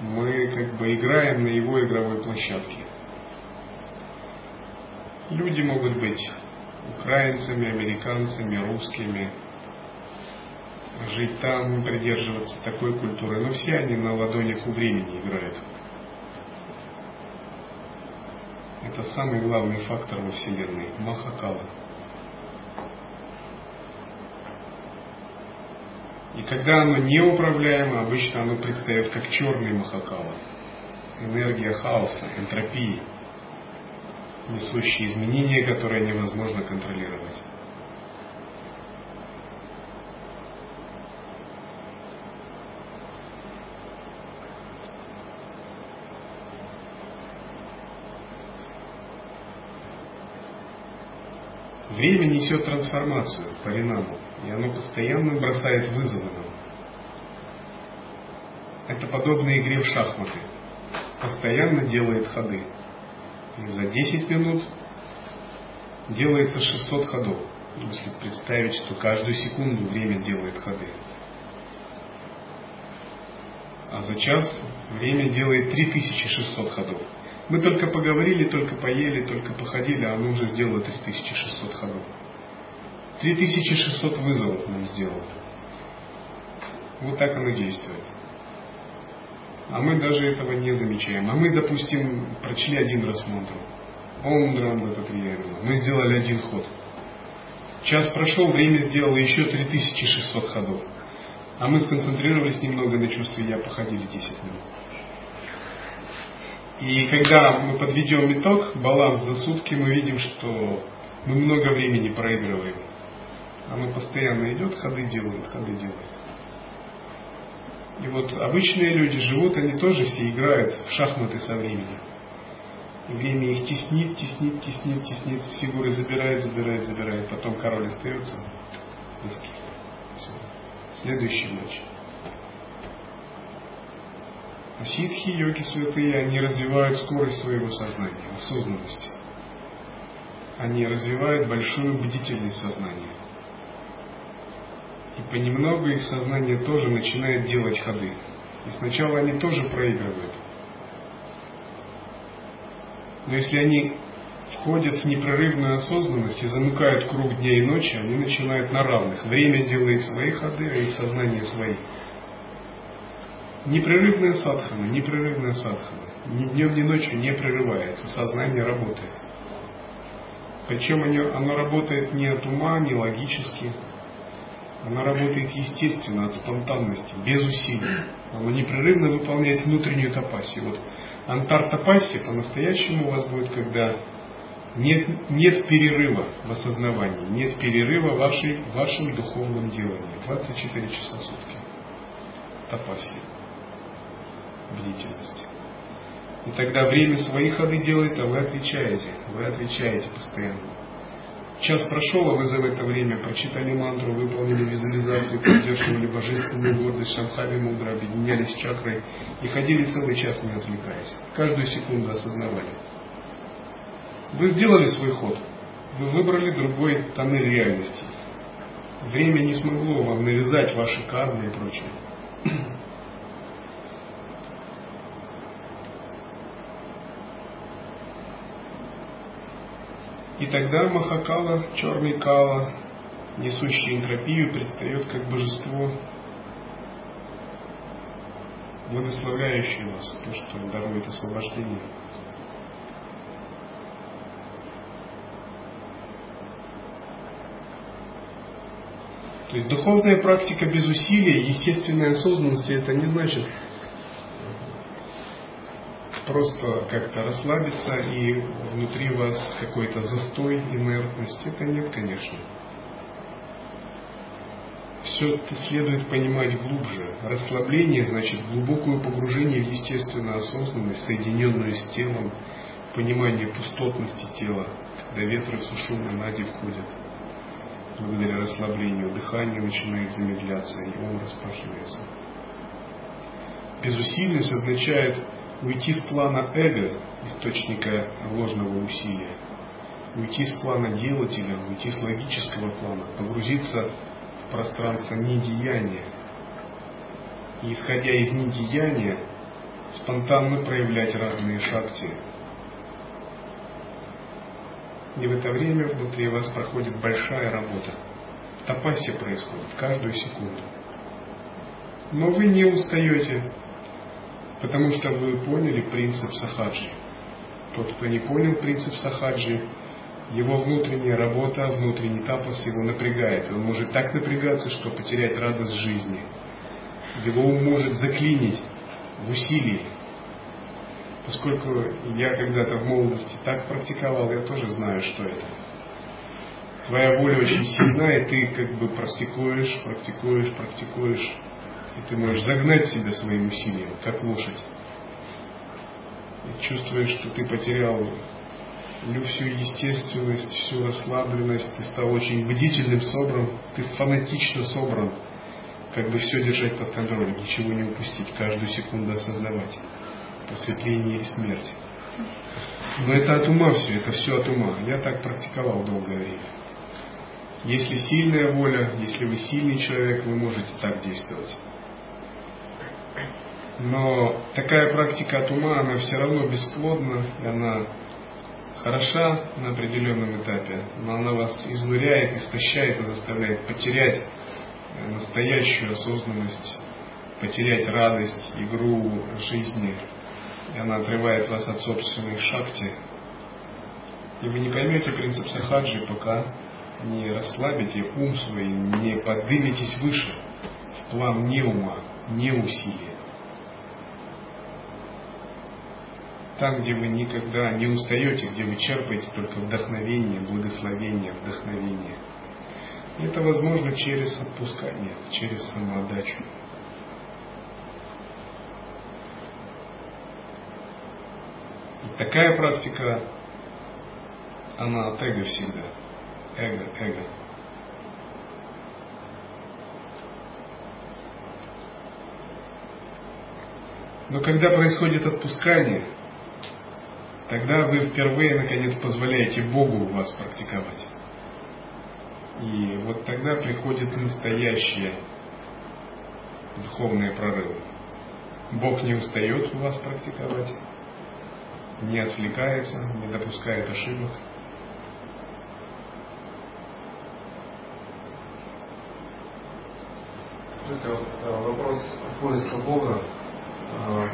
Мы как бы играем на его игровой площадке. Люди могут быть украинцами, американцами, русскими, жить там, придерживаться такой культуры. Но все они на ладонях у времени играют. Это самый главный фактор во Вселенной – Махакала. И когда оно неуправляемо, обычно оно предстает как черный Махакала. Энергия хаоса, энтропии – несущие изменения, которые невозможно контролировать. Время несет трансформацию, паринаму, и оно постоянно бросает вызовы нам. Это подобно игре в шахматы. Постоянно делает ходы за 10 минут делается 600 ходов. Если представить, что каждую секунду время делает ходы. А за час время делает 3600 ходов. Мы только поговорили, только поели, только походили, а оно уже сделало 3600 ходов. 3600 вызовов нам сделало. Вот так оно действует а мы даже этого не замечаем. А мы, допустим, прочли один раз мантру. Ом Дранда Мы сделали один ход. Час прошел, время сделало еще 3600 ходов. А мы сконцентрировались немного на чувстве «я» походили 10 минут. И когда мы подведем итог, баланс за сутки, мы видим, что мы много времени проигрываем. Оно постоянно идет, ходы делает, ходы делает. И вот обычные люди живут, они тоже все играют в шахматы со временем. И время их теснит, теснит, теснит, теснит, фигуры забирает, забирает, забирает. Потом король остается с доски. Все. Следующий матч. А ситхи, йоги святые, они развивают скорость своего сознания, осознанности. Они развивают большую бдительность сознания. И понемногу их сознание тоже начинает делать ходы. И сначала они тоже проигрывают. Но если они входят в непрерывную осознанность и замыкают круг дня и ночи, они начинают на равных. Время делает свои ходы, а их сознание свои. Непрерывная садхана, непрерывная садхана. Ни днем, ни ночью не прерывается, сознание работает. Причем оно, оно работает не от ума, не логически, Она работает естественно, от спонтанности, без усилий. Она непрерывно выполняет внутреннюю тапасию. Вот антар тапасия по-настоящему у вас будет, когда нет, нет перерыва в осознавании, нет перерыва в, вашей, в вашем духовном делании. 24 часа в сутки. Тапасия. Бдительность. И тогда время свои ходы делает, а вы отвечаете. Вы отвечаете постоянно. Час прошел, а вы за это время прочитали мантру, выполнили визуализации, поддерживали божественную гордость, шамхави мудро, объединялись чакрой и ходили целый час, не отвлекаясь. Каждую секунду осознавали. Вы сделали свой ход. Вы выбрали другой тоннель реальности. Время не смогло вам навязать ваши кармы и прочее. И тогда Махакала, черный Кала, несущий энтропию, предстает как божество, благословляющее вас, то, что дарует освобождение. То есть духовная практика без усилия, естественной осознанности, это не значит просто как-то расслабиться и внутри вас какой-то застой, инертность. Это нет, конечно. Все это следует понимать глубже. Расслабление значит глубокое погружение в естественную осознанность, соединенную с телом, понимание пустотности тела, когда ветры сушумы нади входят благодаря расслаблению дыхание начинает замедляться, и ум распахивается. Безусильность означает уйти с плана эго, источника ложного усилия, уйти с плана делателя, уйти с логического плана, погрузиться в пространство недеяния. И исходя из недеяния, спонтанно проявлять разные шакти, и в это время внутри вас проходит большая работа. Тапасия происходит каждую секунду. Но вы не устаете, потому что вы поняли принцип сахаджи. Тот, кто не понял принцип сахаджи, его внутренняя работа, внутренний тапас его напрягает. Он может так напрягаться, что потерять радость жизни. Его ум может заклинить в усилии, Поскольку я когда-то в молодости так практиковал, я тоже знаю, что это. Твоя воля очень сильна, и ты как бы практикуешь, практикуешь, практикуешь, и ты можешь загнать себя своим усилием, как лошадь. И чувствуешь, что ты потерял всю естественность, всю расслабленность, ты стал очень бдительным, собран, ты фанатично собран, как бы все держать под контролем, ничего не упустить, каждую секунду осознавать просветление или смерть. Но это от ума все, это все от ума. Я так практиковал долгое время. Если сильная воля, если вы сильный человек, вы можете так действовать. Но такая практика от ума, она все равно бесплодна, и она хороша на определенном этапе, но она вас изнуряет, истощает и заставляет потерять настоящую осознанность, потерять радость, игру жизни, и она отрывает вас от собственной шакти. И вы не поймете принцип сахаджи, пока не расслабите ум свой, не подниметесь выше, в план не ума, не усилия. Там, где вы никогда не устаете, где вы черпаете только вдохновение, благословение, вдохновение. И это возможно через отпускание, через самоотдачу. Такая практика, она от эго всегда. Эго, эго. Но когда происходит отпускание, тогда вы впервые, наконец, позволяете Богу вас практиковать. И вот тогда приходит настоящее духовное прорывы. Бог не устает вас практиковать, не отвлекается, не допускает ошибок. Это вот э, вопрос поиска Бога э,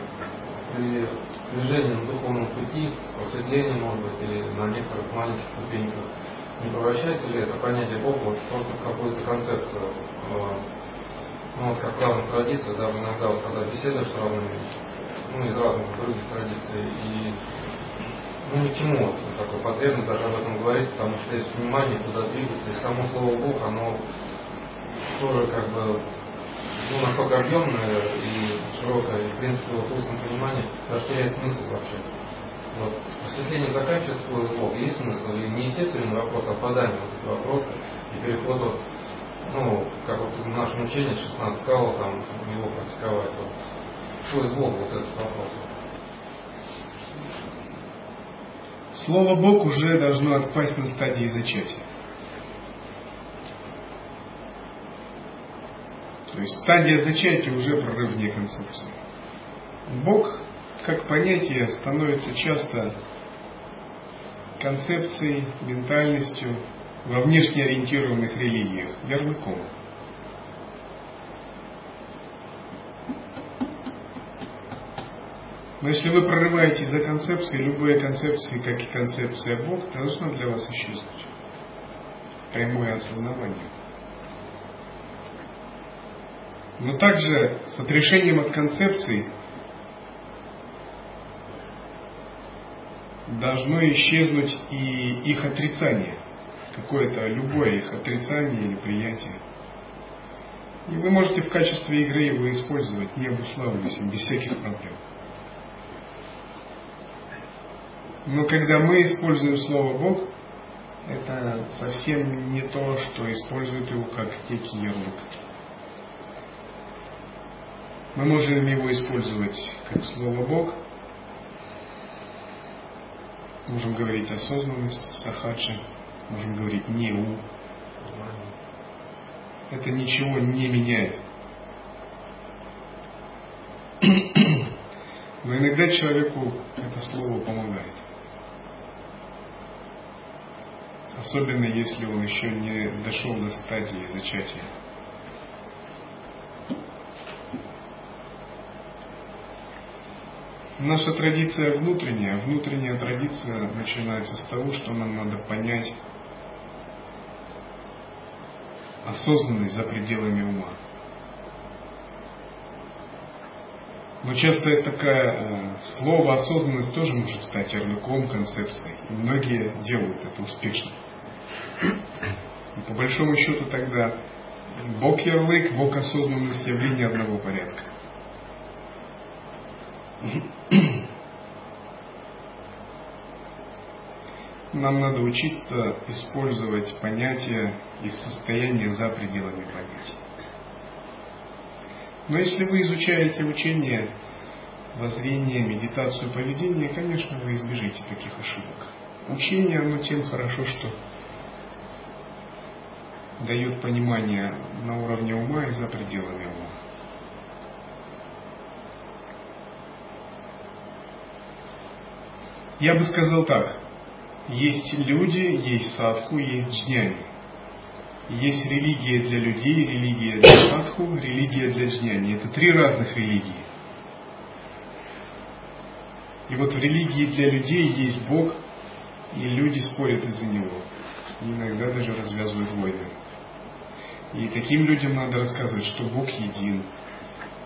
при движении на пути, просветлении, может быть, или на некоторых маленьких ступеньках. не превращается ли это понятие Бога вот просто в какую-то концепцию, ну вот как в разных традициях, даже иногда вот когда беседуешь с разными, ну из разных других традиций, и ну ни к чему вот такой потребность даже об этом говорить, потому что есть внимание куда двигаться, и само слово Бог, оно тоже как бы ну, настолько объемное и широкое, и в принципе вот в устном понимании даже теряет смысл вообще. Вот просветление заканчивается свой Бог, есть смысл, и не естественный вопрос, а впадаем в эти вопросы, и переход вот, ну, как вот в нашем учении 16 сказал, там, его практиковать, вот, что из Бога вот этот вопрос. Слово Бог уже должно отпасть на стадии зачатия. То есть стадия зачатия уже прорыв вне концепции. Бог как понятие становится часто концепцией, ментальностью во внешне ориентированных религиях, ярлыком. Но если вы прорываетесь за концепцией, любые концепции, как и концепция Бог, должна для вас исчезнуть. Прямое осознавание. Но также с отрешением от концепций должно исчезнуть и их отрицание, какое-то любое их отрицание или приятие. И вы можете в качестве игры его использовать, не обуславливаясь без всяких проблем. Но когда мы используем слово Бог, это совсем не то, что используют его как некий ярлык. Мы можем его использовать как слово Бог – Можем говорить осознанность, сахаджи, можем говорить неу. Это ничего не меняет. Но иногда человеку это слово помогает. Особенно если он еще не дошел до стадии зачатия. Наша традиция внутренняя. Внутренняя традиция начинается с того, что нам надо понять осознанность за пределами ума. Но часто это такое э, слово осознанность тоже может стать ярлыком концепции. И многие делают это успешно. И по большому счету тогда Бог ярлык, Бог осознанность явление одного порядка. Нам надо учиться использовать понятия из состояния за пределами понятий. Но если вы изучаете учение, воззрение, медитацию, поведение, конечно, вы избежите таких ошибок. Учение, оно тем хорошо, что дает понимание на уровне ума и за пределами ума. Я бы сказал так. Есть люди, есть садху, есть джняни. Есть религия для людей, религия для садху, религия для джняни. Это три разных религии. И вот в религии для людей есть Бог, и люди спорят из-за него. И иногда даже развязывают войны. И таким людям надо рассказывать, что Бог един,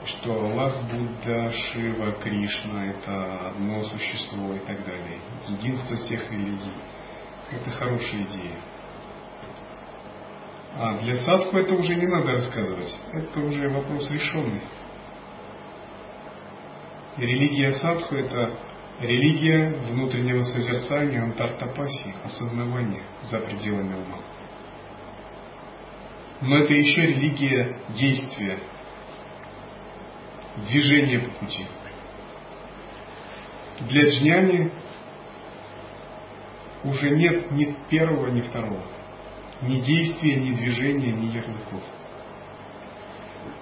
что Аллах, Будда, Шива, Кришна – это одно существо и так далее. Единство всех религий. Это хорошая идея. А для садху это уже не надо рассказывать. Это уже вопрос решенный. Религия садху – это религия внутреннего созерцания, антартапаси, осознавания за пределами ума. Но это еще религия действия, движение по пути. Для джняни уже нет ни первого, ни второго. Ни действия, ни движения, ни ярлыков.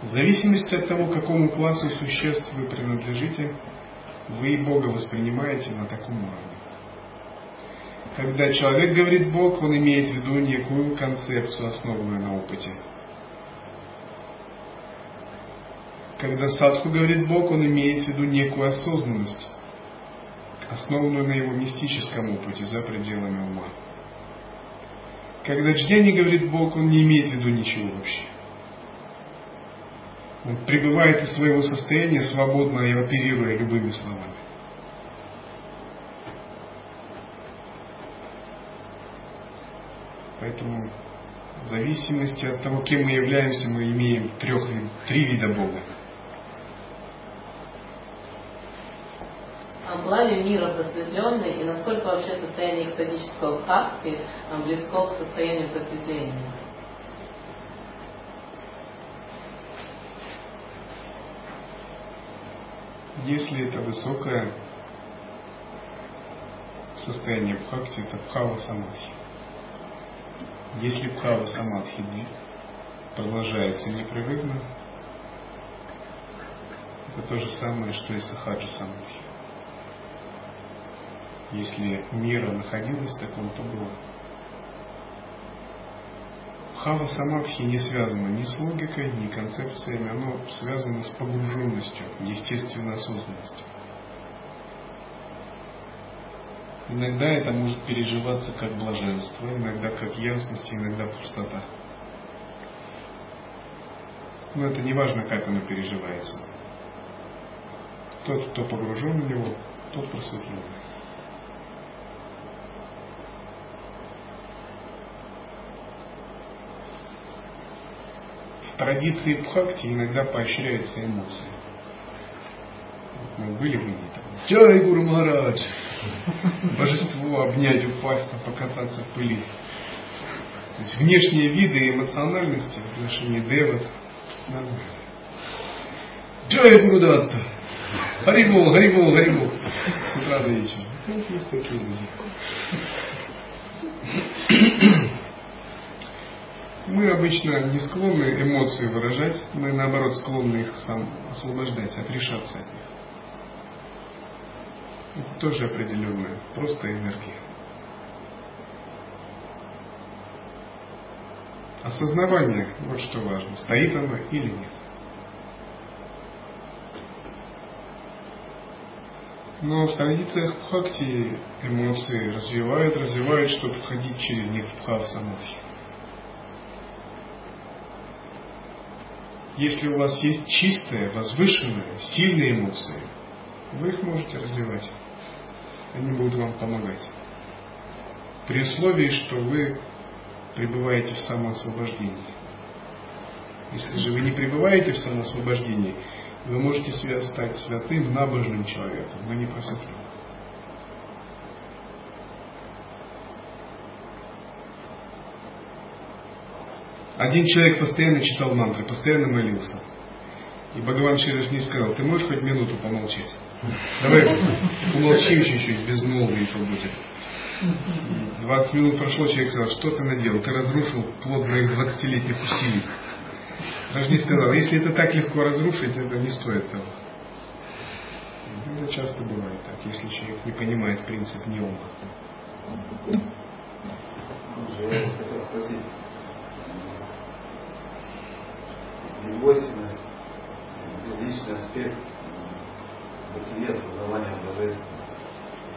В зависимости от того, какому классу существ вы принадлежите, вы и Бога воспринимаете на таком уровне. Когда человек говорит Бог, он имеет в виду некую концепцию, основанную на опыте – Когда садху говорит Бог, он имеет в виду некую осознанность, основанную на его мистическом опыте за пределами ума. Когда джняни говорит Бог, он не имеет в виду ничего вообще. Он пребывает из своего состояния свободно и оперируя любыми словами. Поэтому в зависимости от того, кем мы являемся, мы имеем трех, три вида Бога. А ли мира просветленной и насколько вообще состояние экстатического бхакти близко к состоянию просветления? Если это высокое состояние бхакти, это бхава самадхи. Если бхава самадхи продолжается непрерывно, это то же самое, что и сахаджа самадхи. Если мира находилась таком, то было. Бхава самадхи не связано ни с логикой, ни концепциями, оно связано с погруженностью, естественной осознанностью. Иногда это может переживаться как блаженство, иногда как ясность, иногда пустота. Но это не важно, как оно переживается. Тот, кто погружен в него, тот просветленный. Традиции Бхакти иногда поощряются эмоции. Мы были в Индии там. Джай Гуру Махарадж! божество обнять, упасть, покататься в пыли. То есть внешние виды эмоциональности в отношении деват нормально. Джай Гурудатта! Харибол, Харибол, Харибол. С утра до вечера. Ну, есть такие люди. [COUGHS] Мы обычно не склонны эмоции выражать, мы наоборот склонны их сам освобождать, отрешаться от них. Это тоже определенная, просто энергия. Осознавание, вот что важно, стоит оно или нет. Но в традициях Бхакти эмоции развивают, развивают, чтобы входить через них в Бхав Самадхи. Если у вас есть чистые, возвышенные, сильные эмоции, вы их можете развивать они будут вам помогать. При условии, что вы пребываете в самоосвобождении. Если же вы не пребываете в самоосвобождении, вы можете стать святым, набожным человеком, но не просветленным. Один человек постоянно читал мантры, постоянно молился. И Бхагаван Ширашни сказал, ты можешь хоть минуту помолчать? Давай умолчим чуть-чуть, без молвии побудем. 20 минут прошло, человек сказал, что ты наделал? Ты разрушил плод моих 20-летних усилий. Рожни сказал, если это так легко разрушить, это не стоит того. Это часто бывает так, если человек не понимает принцип неума. Я хотел спросить, двойственность, безличный аспект бытие, осознавание божества.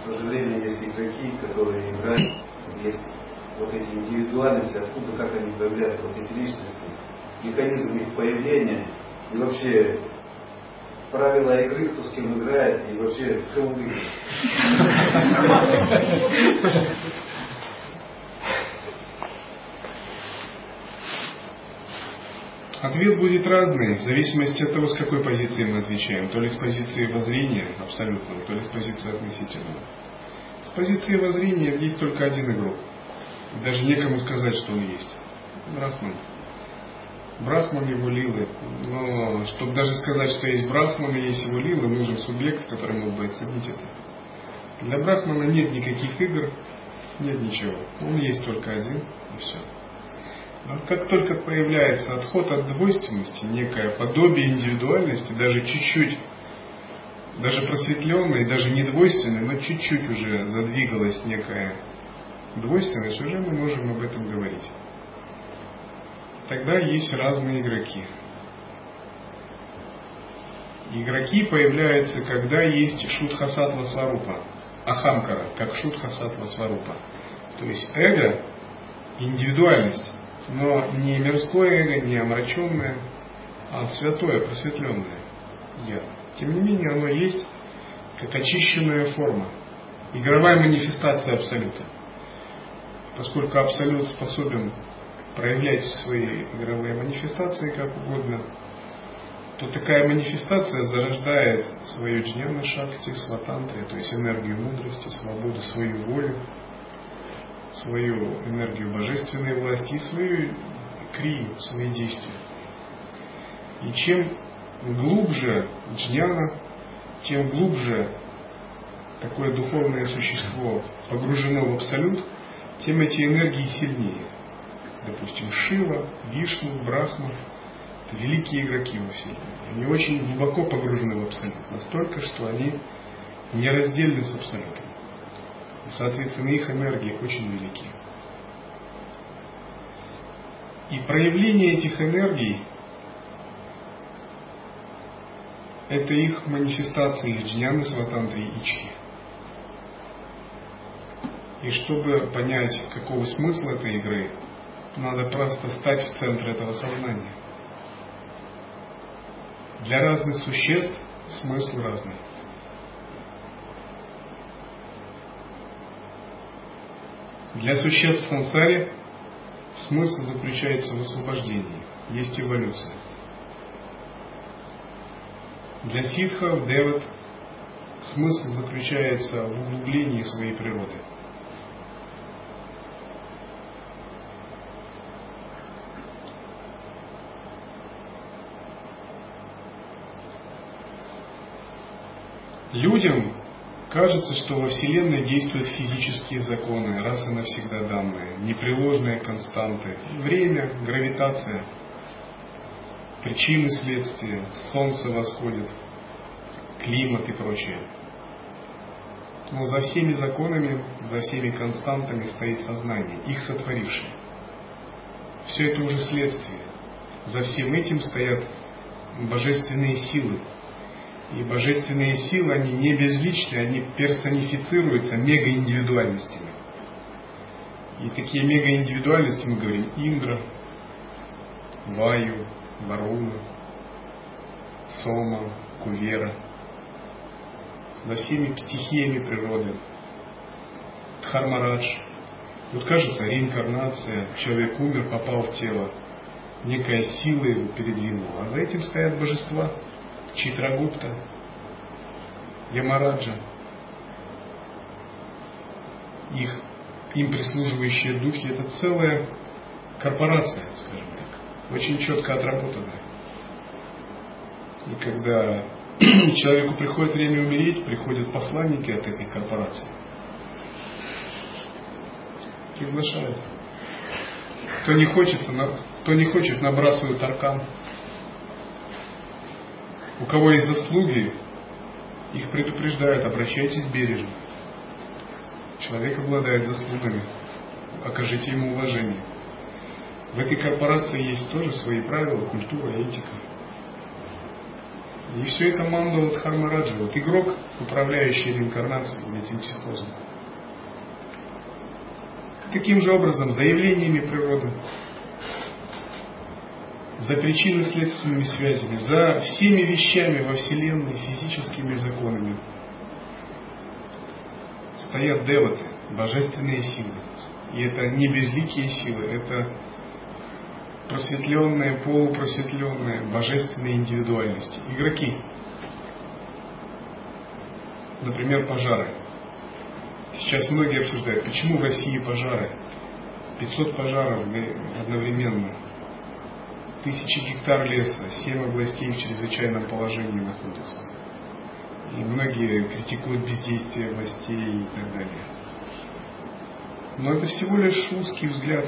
В то же время есть игроки, которые играют, есть вот эти индивидуальности, откуда, как они появляются, вот эти личности, механизм их появления и вообще правила игры, кто с кем играет, и вообще в чем выигрыш. [LAUGHS] Ответ будет разный, в зависимости от того, с какой позиции мы отвечаем. То ли с позиции воззрения абсолютного, то ли с позиции относительного. С позиции воззрения есть только один игрок. даже некому сказать, что он есть. Брахман. Брахман его лилы. Но чтобы даже сказать, что есть Брахман и есть его лилы, нужен субъект, который мог бы оценить это. Для Брахмана нет никаких игр, нет ничего. Он есть только один, и все. Но как только появляется отход от двойственности, некое подобие индивидуальности, даже чуть-чуть, даже просветленной, даже не двойственной, но чуть-чуть уже задвигалась некая двойственность, уже мы можем об этом говорить. Тогда есть разные игроки. Игроки появляются, когда есть шутхасатва сварупа, ахамкара, как шутхасатва сварупа. То есть эго индивидуальность, но не мирское эго, не омраченное, а святое, просветленное я. Тем не менее, оно есть как очищенная форма, игровая манифестация Абсолюта. Поскольку Абсолют способен проявлять свои игровые манифестации как угодно, то такая манифестация зарождает свою джняна шакти, сватантри, то есть энергию мудрости, свободу, свою волю, свою энергию божественной власти и свою крию, свои действия. И чем глубже джняна, тем глубже такое духовное существо погружено в абсолют, тем эти энергии сильнее. Допустим, Шива, Вишну, Брахма – это великие игроки во Вселенной. Они очень глубоко погружены в абсолют, настолько, что они нераздельны с абсолютом. И, соответственно, их энергии очень велики. И проявление этих энергий – это их манифестации джняны, сватантры и ичхи. И чтобы понять, какого смысла этой игры, надо просто стать в центр этого сознания. Для разных существ смысл разный. Для существ сансаре смысл заключается в освобождении, есть эволюция. Для ситхов, деват, смысл заключается в углублении своей природы – Людям кажется, что во Вселенной действуют физические законы, раз и навсегда данные, непреложные константы. Время, гравитация, причины следствия, солнце восходит, климат и прочее. Но за всеми законами, за всеми константами стоит сознание, их сотворившее. Все это уже следствие. За всем этим стоят божественные силы, и божественные силы, они не безличны, они персонифицируются мегаиндивидуальностями. И такие мегаиндивидуальности мы говорим Индра, Ваю, Варуна, Сома, Кувера, за всеми стихиями природы, Дхармарадж. Вот кажется, реинкарнация, человек умер, попал в тело, некая сила его передвинула, а за этим стоят божества – Читрагупта, Ямараджа, их, им прислуживающие духи, это целая корпорация, скажем так, очень четко отработанная. И когда [CLEARS THROAT] человеку приходит время умереть, приходят посланники от этой корпорации. Приглашают. Кто не, хочется, кто не хочет, набрасывают аркан. У кого есть заслуги, их предупреждают, обращайтесь бережно. Человек обладает заслугами, окажите ему уважение. В этой корпорации есть тоже свои правила, культура, этика. И все это мандала Дхармараджа. Вот игрок, управляющий реинкарнацией этим психозом. Таким же образом, заявлениями природы, за причинно-следственными связями, за всеми вещами во Вселенной, физическими законами. Стоят деваты, божественные силы. И это не безликие силы, это просветленные, полупросветленные, божественные индивидуальности. Игроки. Например, пожары. Сейчас многие обсуждают, почему в России пожары. 500 пожаров одновременно тысячи гектар леса, семь областей в чрезвычайном положении находятся. И многие критикуют бездействие властей и так далее. Но это всего лишь узкий взгляд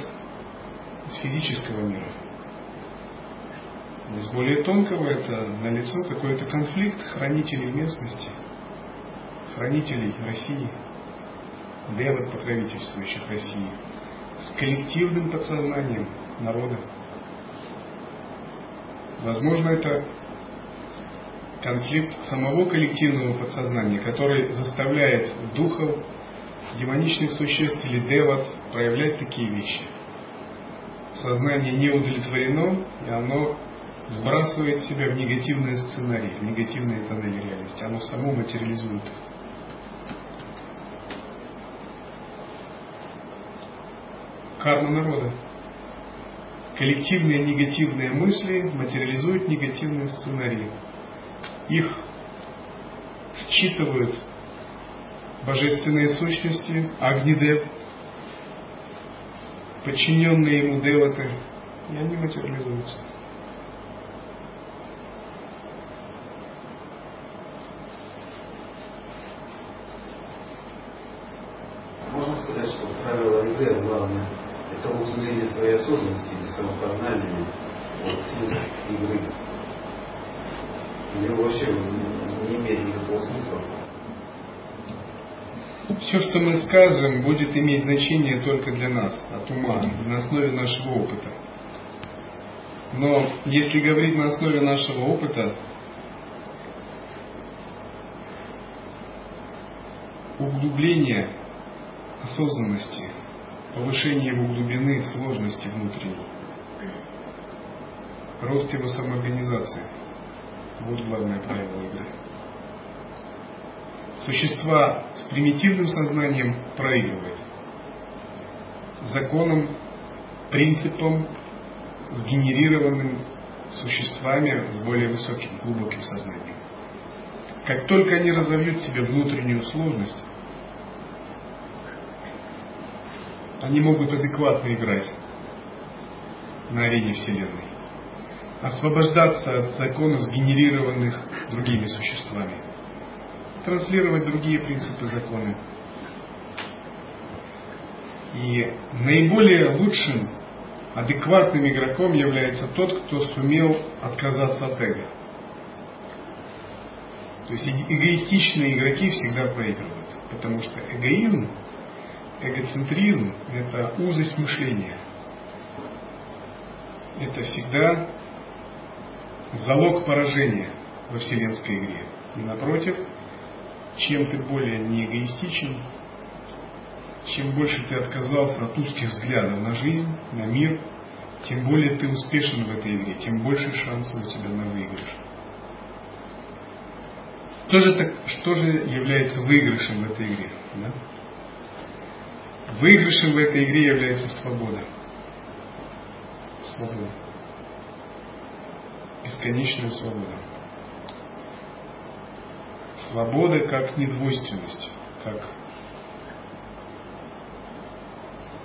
из физического мира. Из более тонкого это налицо какой-то конфликт хранителей местности, хранителей России, девот покровительствующих России, с коллективным подсознанием народа. Возможно, это конфликт самого коллективного подсознания, который заставляет духов, демоничных существ или деват проявлять такие вещи. сознание не удовлетворено, и оно сбрасывает себя в негативные сценарии, в негативные тоннели реальности. Оно само материализует их. Карма народа. Коллективные негативные мысли материализуют негативные сценарии. Их считывают божественные сущности, Агнидев, подчиненные ему деваты, и они материализуются. Можно сказать, что правило игры главное это своей осознанности или самопознания вот смысл игры. Или вообще не имеет никакого смысла. Все, что мы скажем, будет иметь значение только для нас, от ума, на основе нашего опыта. Но если говорить на основе нашего опыта, углубление осознанности, повышение его глубины, сложности внутренней, рост его самоорганизации. Вот главное правило игры. Существа с примитивным сознанием проигрывают. Законом, принципом, сгенерированным существами с более высоким, глубоким сознанием. Как только они разовьют себе внутреннюю сложность, они могут адекватно играть на арене Вселенной. Освобождаться от законов, сгенерированных другими существами. Транслировать другие принципы закона. И наиболее лучшим, адекватным игроком является тот, кто сумел отказаться от эго. То есть эгоистичные игроки всегда проигрывают. Потому что эгоизм эгоцентризм – это узость мышления. Это всегда залог поражения во вселенской игре. И напротив, чем ты более не эгоистичен, чем больше ты отказался от узких взглядов на жизнь, на мир, тем более ты успешен в этой игре, тем больше шансов у тебя на выигрыш. Что же, так, что же является выигрышем в этой игре? Да? Выигрышем в этой игре является свобода. Свобода. Бесконечная свобода. Свобода как недвойственность, как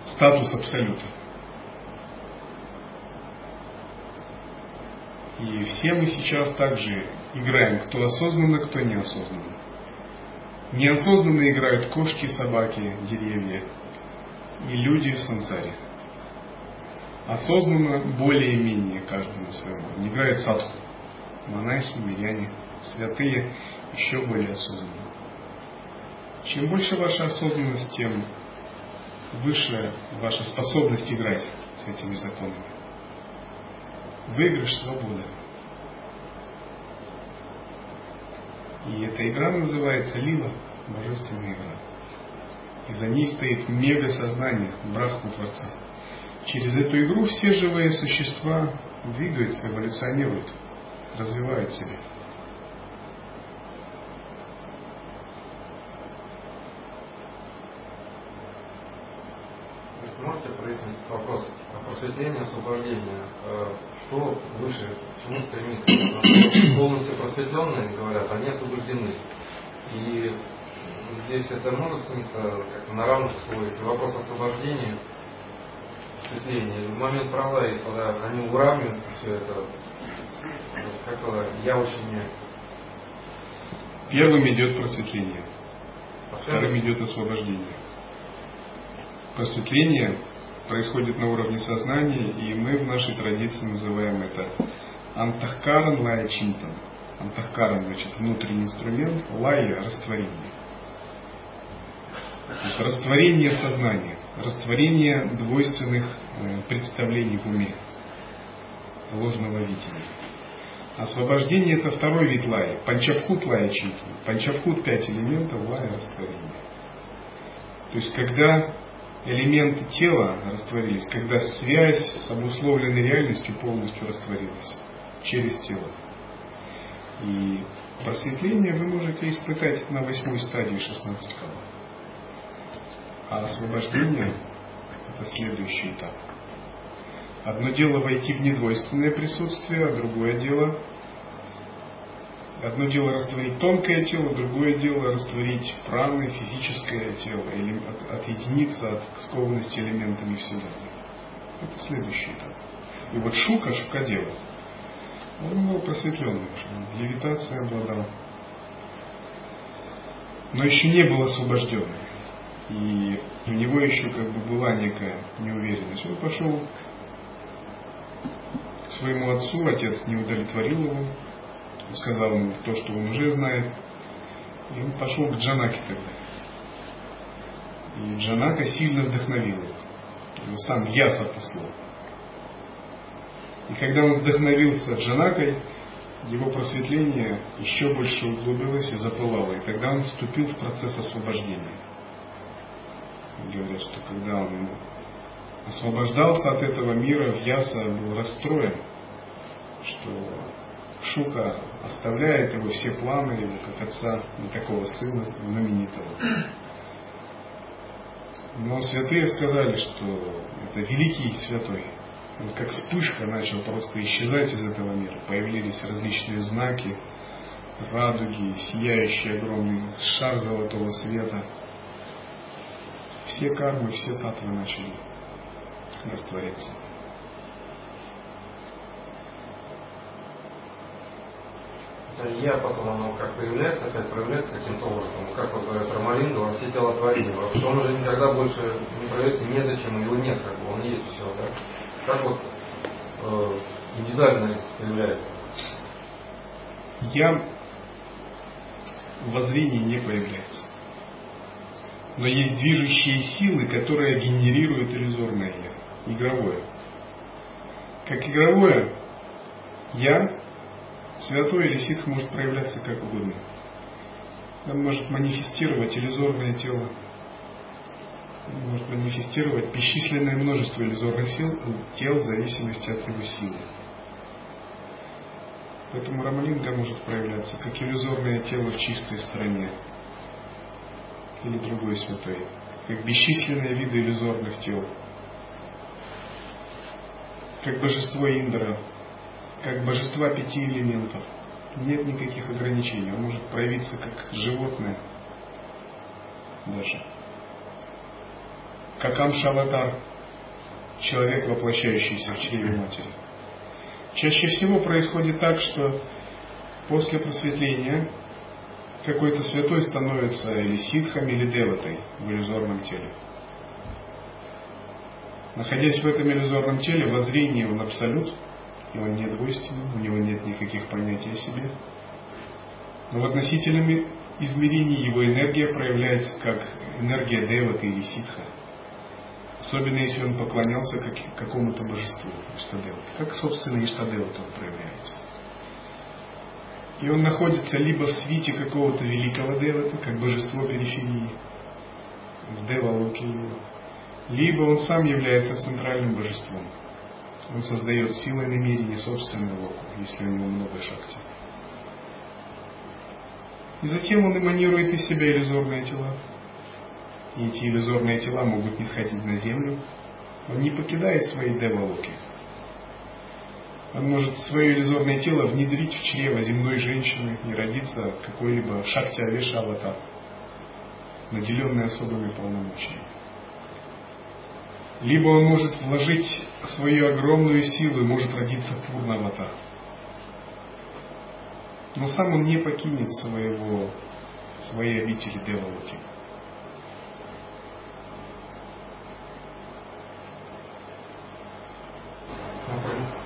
статус абсолюта. И все мы сейчас также играем, кто осознанно, кто неосознанно. Неосознанно играют кошки, собаки, деревья, и люди в сансаре. Осознанно более-менее каждый на своем уровне. Садху. Монахи, миряне, святые еще более осознанно. Чем больше ваша осознанность, тем выше ваша способность играть с этими законами. Выигрыш свобода. И эта игра называется лила, божественная игра. И за ней стоит мега-сознание Брахма Творца. Через эту игру все живые существа двигаются, эволюционируют, развивают себя. Можете прояснить вопрос о просветлении, освобождении? Э, что выше, чему стремиться? Полностью просветленные, говорят, они освобождены. И здесь это может сниться как на равных условиях. вопрос освобождения, светления. В момент пролаи, когда они уравниваются, все это, как это, я очень меняется. Первым идет просветление, а вторым идет освобождение. Просветление происходит на уровне сознания, и мы в нашей традиции называем это антахкаран лая чинтан. Антахкаран значит внутренний инструмент, лая растворение. То есть растворение сознания, растворение двойственных э, представлений в уме, ложного видения. Освобождение это второй вид лая. Панчабхут лая чинтана. Панчабхут пять элементов, лая растворение. То есть когда элементы тела растворились, когда связь с обусловленной реальностью полностью растворилась через тело. И просветление вы можете испытать на восьмой стадии 16 кал. А освобождение – это следующий этап. Одно дело войти в недвойственное присутствие, а другое дело Одно дело растворить тонкое тело, другое дело растворить праны, физическое тело, или от, отъединиться от скованности элементами Вселенной. Это следующий этап. И вот Шука, Шукадева, он был просветленным, левитацией обладал, но еще не был освобожденным. И у него еще как бы была некая неуверенность. Он пошел к своему отцу, отец не удовлетворил его, сказал ему то, что он уже знает. И он пошел к Джанаке тогда. И Джанака сильно вдохновил его. Его сам Яса послал. И когда он вдохновился Джанакой, его просветление еще больше углубилось и запылало. И тогда он вступил в процесс освобождения. Говорят, что когда он освобождался от этого мира, Яса был расстроен, что Шука оставляет его все планы его как отца и такого сына знаменитого. Но святые сказали, что это великий святой. Он как вспышка начал просто исчезать из этого мира. Появились различные знаки, радуги, сияющий огромный шар золотого света. Все кармы, все татвы начали растворяться. я потом оно как появляется, опять проявляется каким-то образом. Как вот говорят Ромалинга, во все тела творения. Что он уже никогда больше не проявится, незачем, его нет, как бы, он есть все, да? Как вот э, индивидуальность появляется? Я в воззрении не появляется. Но есть движущие силы, которые генерируют иллюзорное я, игровое. Как игровое я Святой или ситх может проявляться как угодно. Он может манифестировать иллюзорное тело, он может манифестировать бесчисленное множество иллюзорных сил, тел в зависимости от его силы. Поэтому Рамалинга может проявляться как иллюзорное тело в чистой стране или другой святой, как бесчисленные виды иллюзорных тел, как божество Индра, как божества пяти элементов. Нет никаких ограничений. Он может проявиться как животное даже. Как Амшаватар, человек, воплощающийся в чреве матери. Чаще всего происходит так, что после просветления какой-то святой становится или ситхом, или деватой в иллюзорном теле. Находясь в этом иллюзорном теле, воззрение он абсолют – и он не двойственен, у него нет никаких понятий о себе. Но в относительном измерении его энергия проявляется как энергия Деваты или Сиддха. Особенно если он поклонялся как, какому-то божеству, Иштадеват. Как, собственно, Иштадеват он проявляется. И он находится либо в свите какого-то великого Девата, как божество периферии, в Девалоке его, либо он сам является центральным божеством – он создает силой намерения собственную локу, если у него много шакти. И затем он эманирует из себя иллюзорные тела. И эти иллюзорные тела могут не сходить на землю. Он не покидает свои девалоки. Он может свое иллюзорное тело внедрить в чрево земной женщины и родиться какой-либо шакти авеша аватар, наделенный особыми полномочиями. Либо он может вложить свою огромную силу и может родиться Пурнавата. Но сам он не покинет своего, своей обители Девалоки.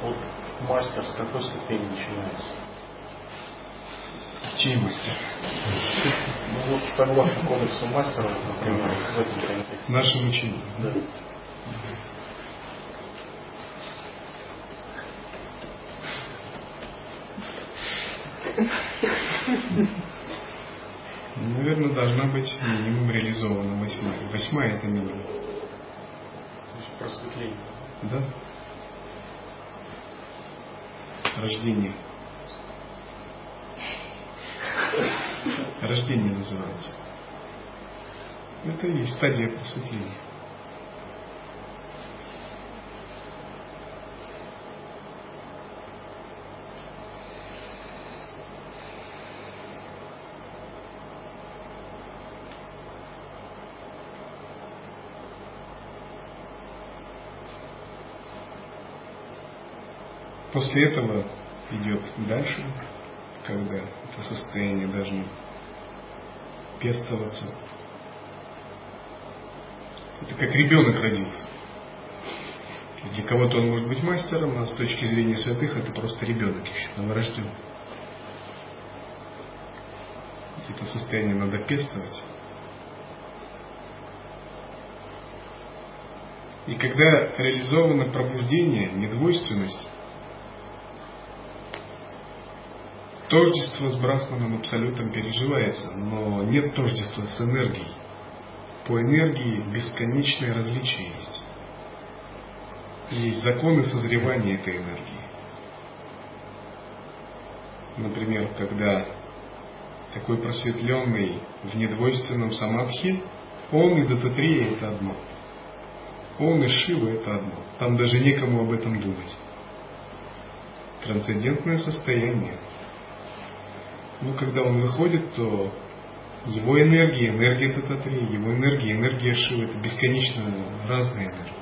Вот мастер с какой ступени начинается? Чей мастер? Ну вот согласно кодексу мастера, например, в этом контексте. Нашим учением. Да. Наверное, должна быть минимум реализована восьмая. Восьмая это минимум. просветление. Да. Рождение. Рождение называется. Это и есть стадия просветления. После этого идет дальше, когда это состояние должно пестоваться. Это как ребенок родился. Для кого-то он может быть мастером, а с точки зрения святых это просто ребенок еще, новорожденный. Это состояние надо пестовать. И когда реализовано пробуждение, недвойственность, Тождество с Брахманом абсолютом переживается, но нет тождества с энергией. По энергии бесконечное различие есть. Есть законы созревания этой энергии. Например, когда такой просветленный в недвойственном самадхи, он и Дататрия это одно. Он и Шива это одно. Там даже некому об этом думать. Трансцендентное состояние – ну, когда он выходит, то его энергия, энергия Тататри, его энергия, энергия Шивы, это бесконечно разные энергии.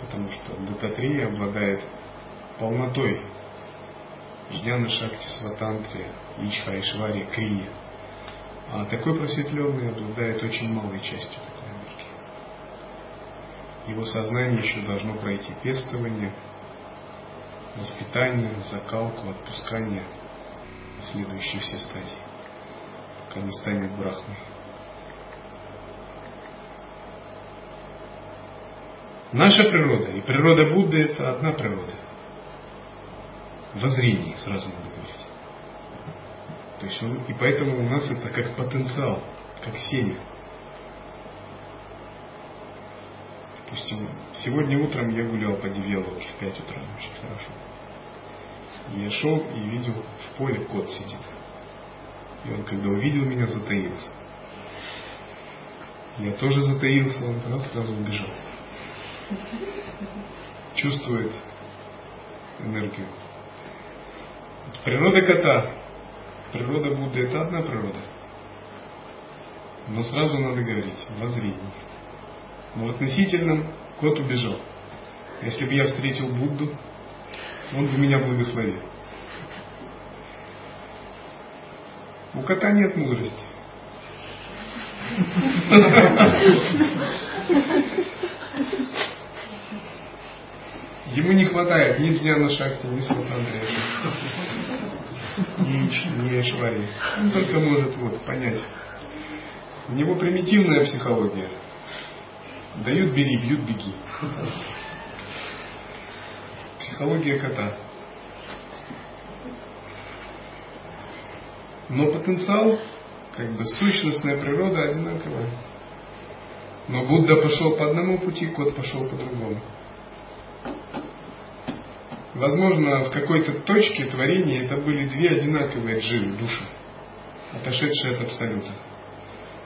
Потому что Дататри обладает полнотой Жняна Шакти, Сватантри, Ичха, Ишвари, Крия. А такой просветленный обладает очень малой частью такой энергии. Его сознание еще должно пройти пестование – воспитание, закалку, отпускание следующие все стадии, пока не станет брахмой. Наша природа и природа Будды это одна природа. В зрении сразу надо говорить. То есть он, и поэтому у нас это как потенциал, как семя. Допустим, сегодня утром я гулял по Девеловке в 5 утра, очень хорошо. И я шел и видел, в поле кот сидит. И он, когда увидел меня, затаился. Я тоже затаился, он тогда сразу убежал. Чувствует энергию. Природа кота, природа Будды это одна природа. Но сразу надо говорить, воззрение. Но в относительном кот убежал. Если бы я встретил Будду, он бы меня благословил. У кота нет мудрости. Ему не хватает ни Джняна Шакти, ни Сватандрея, ни, ни Швари. Он только может вот, понять. У него примитивная психология. Дают бери, бьют беги. Психология кота. Но потенциал, как бы сущностная природа одинаковая. Но Будда пошел по одному пути, кот пошел по другому. Возможно, в какой-то точке творения это были две одинаковые дживы, души, отошедшие от Абсолюта.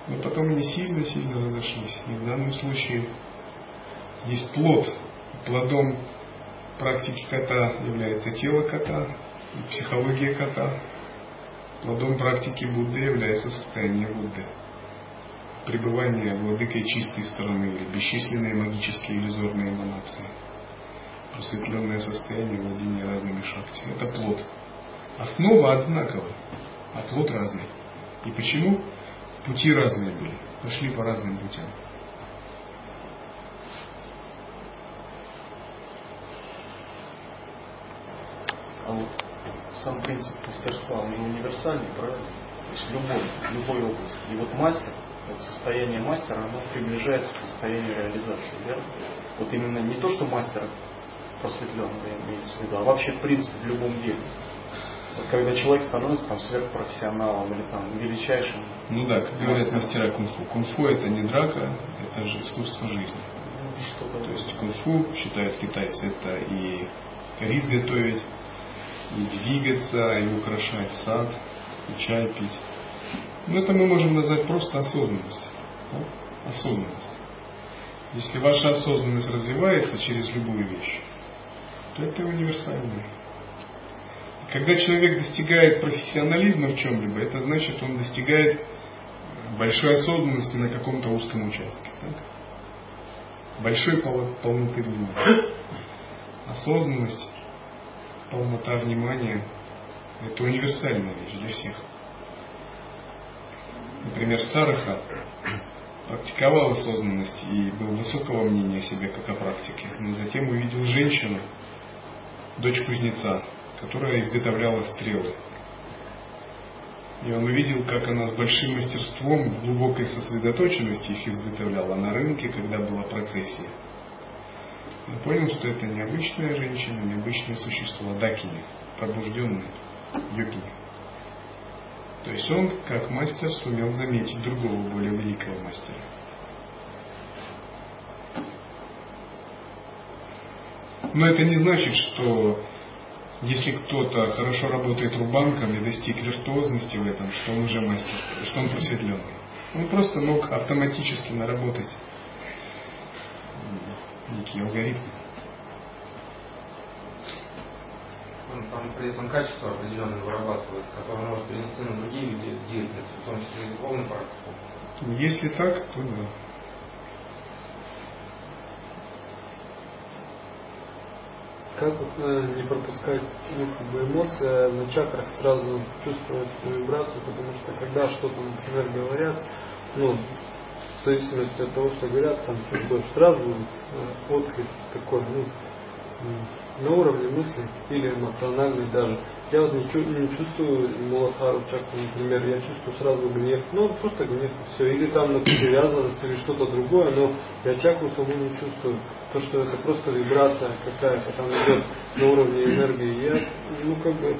Но потом они сильно-сильно разошлись. И в данном случае есть плод. Плодом практики кота является тело кота, психология кота. Плодом практики Будды является состояние Будды. Пребывание владыкой чистой стороны или бесчисленные магические иллюзорные эманации. Просветленное состояние владения разными шакти. Это плод. Основа одинаковая, а плод разный. И почему? Пути разные были, пошли по разным путям. А вот сам принцип мастерства, он универсальный, правильно? То есть любой, любой области. И вот мастер, вот состояние мастера, оно приближается к состоянию реализации, верно? Вот именно не то, что мастер просветленный имеется в виду, а вообще принцип в любом деле. когда человек становится там сверхпрофессионалом или там величайшим. Ну да, как говорят мастера кунг-фу. Кунг-фу это не драка, это же искусство жизни. Ну, То есть кунг-фу, считают китайцы, это и рис готовить, и двигаться, и украшать сад, и чай пить. Ну это мы можем назвать просто осознанность. Да? Осознанность. Если ваша осознанность развивается через любую вещь, то это универсальное. Когда человек достигает профессионализма в чем-либо, это значит, он достигает большой осознанности на каком-то узком участке. Так? Большой полноты внимания. Осознанность, полнота внимания – это универсальная вещь для всех. Например, Сараха практиковал осознанность и был высокого мнения о себе как о практике, но затем увидел женщину, дочь кузнеца, которая изготовляла стрелы. И он увидел, как она с большим мастерством, в глубокой сосредоточенности их изготовляла на рынке, когда была процессия. Он понял, что это необычная женщина, необычное существо, дакини, пробужденный, йогини. То есть он, как мастер, сумел заметить другого, более великого мастера. Но это не значит, что если кто-то хорошо работает рубанком и достиг виртуозности в этом, что он уже мастер, что он просветленный. Он просто мог автоматически наработать некие алгоритмы. Он там при этом качество определенное вырабатывается, которое может перенести на другие виды деятельности, в том числе и духовную практику. Если так, то да. Как вот, э, не пропускать ну, как бы эмоции, а на чакрах сразу чувствовать вибрацию, потому что когда что-то, например, говорят, ну, в зависимости от того, что говорят, там чувствуешь сразу э, отклик такой, ну, на уровне мысли или эмоциональный даже. Я вот не, не чувствую Муладхару чакру, например, я чувствую сразу гнев, ну просто гнев, все, или там на привязанность, или что-то другое, но я чакру саму не чувствую. То, что это просто вибрация какая-то там идет на уровне энергии, я, ну как бы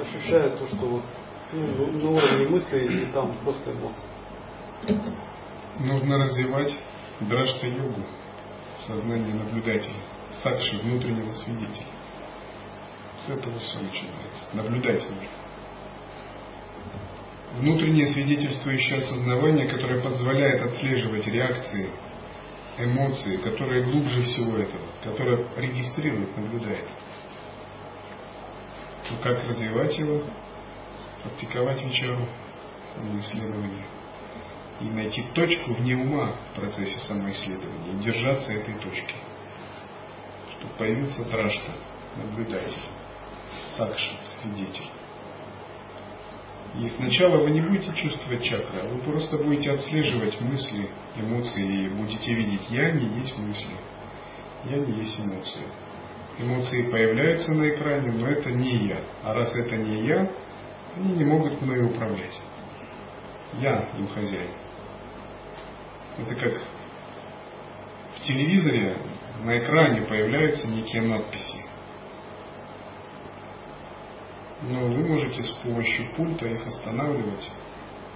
ощущаю то, что вот ну, на уровне мысли и там просто эмоции. Нужно развивать драшта-йогу, сознание наблюдателя сакши, внутреннего свидетеля. С этого все начинается. Наблюдать нужно. Внутреннее свидетельствующее осознавание, которое позволяет отслеживать реакции, эмоции, которые глубже всего этого, которое регистрирует, наблюдает. Но как развивать его? Практиковать вечеру, самоисследование. И найти точку вне ума в процессе самоисследования и держаться этой точки чтобы появился драшта, наблюдатель, сакша, свидетель. И сначала вы не будете чувствовать чакры, а вы просто будете отслеживать мысли, эмоции и будете видеть, я не есть мысли, я не есть эмоции. Эмоции появляются на экране, но это не я. А раз это не я, они не могут мною управлять. Я им хозяин. Это как в телевизоре на экране появляются некие надписи. Но вы можете с помощью пульта их останавливать,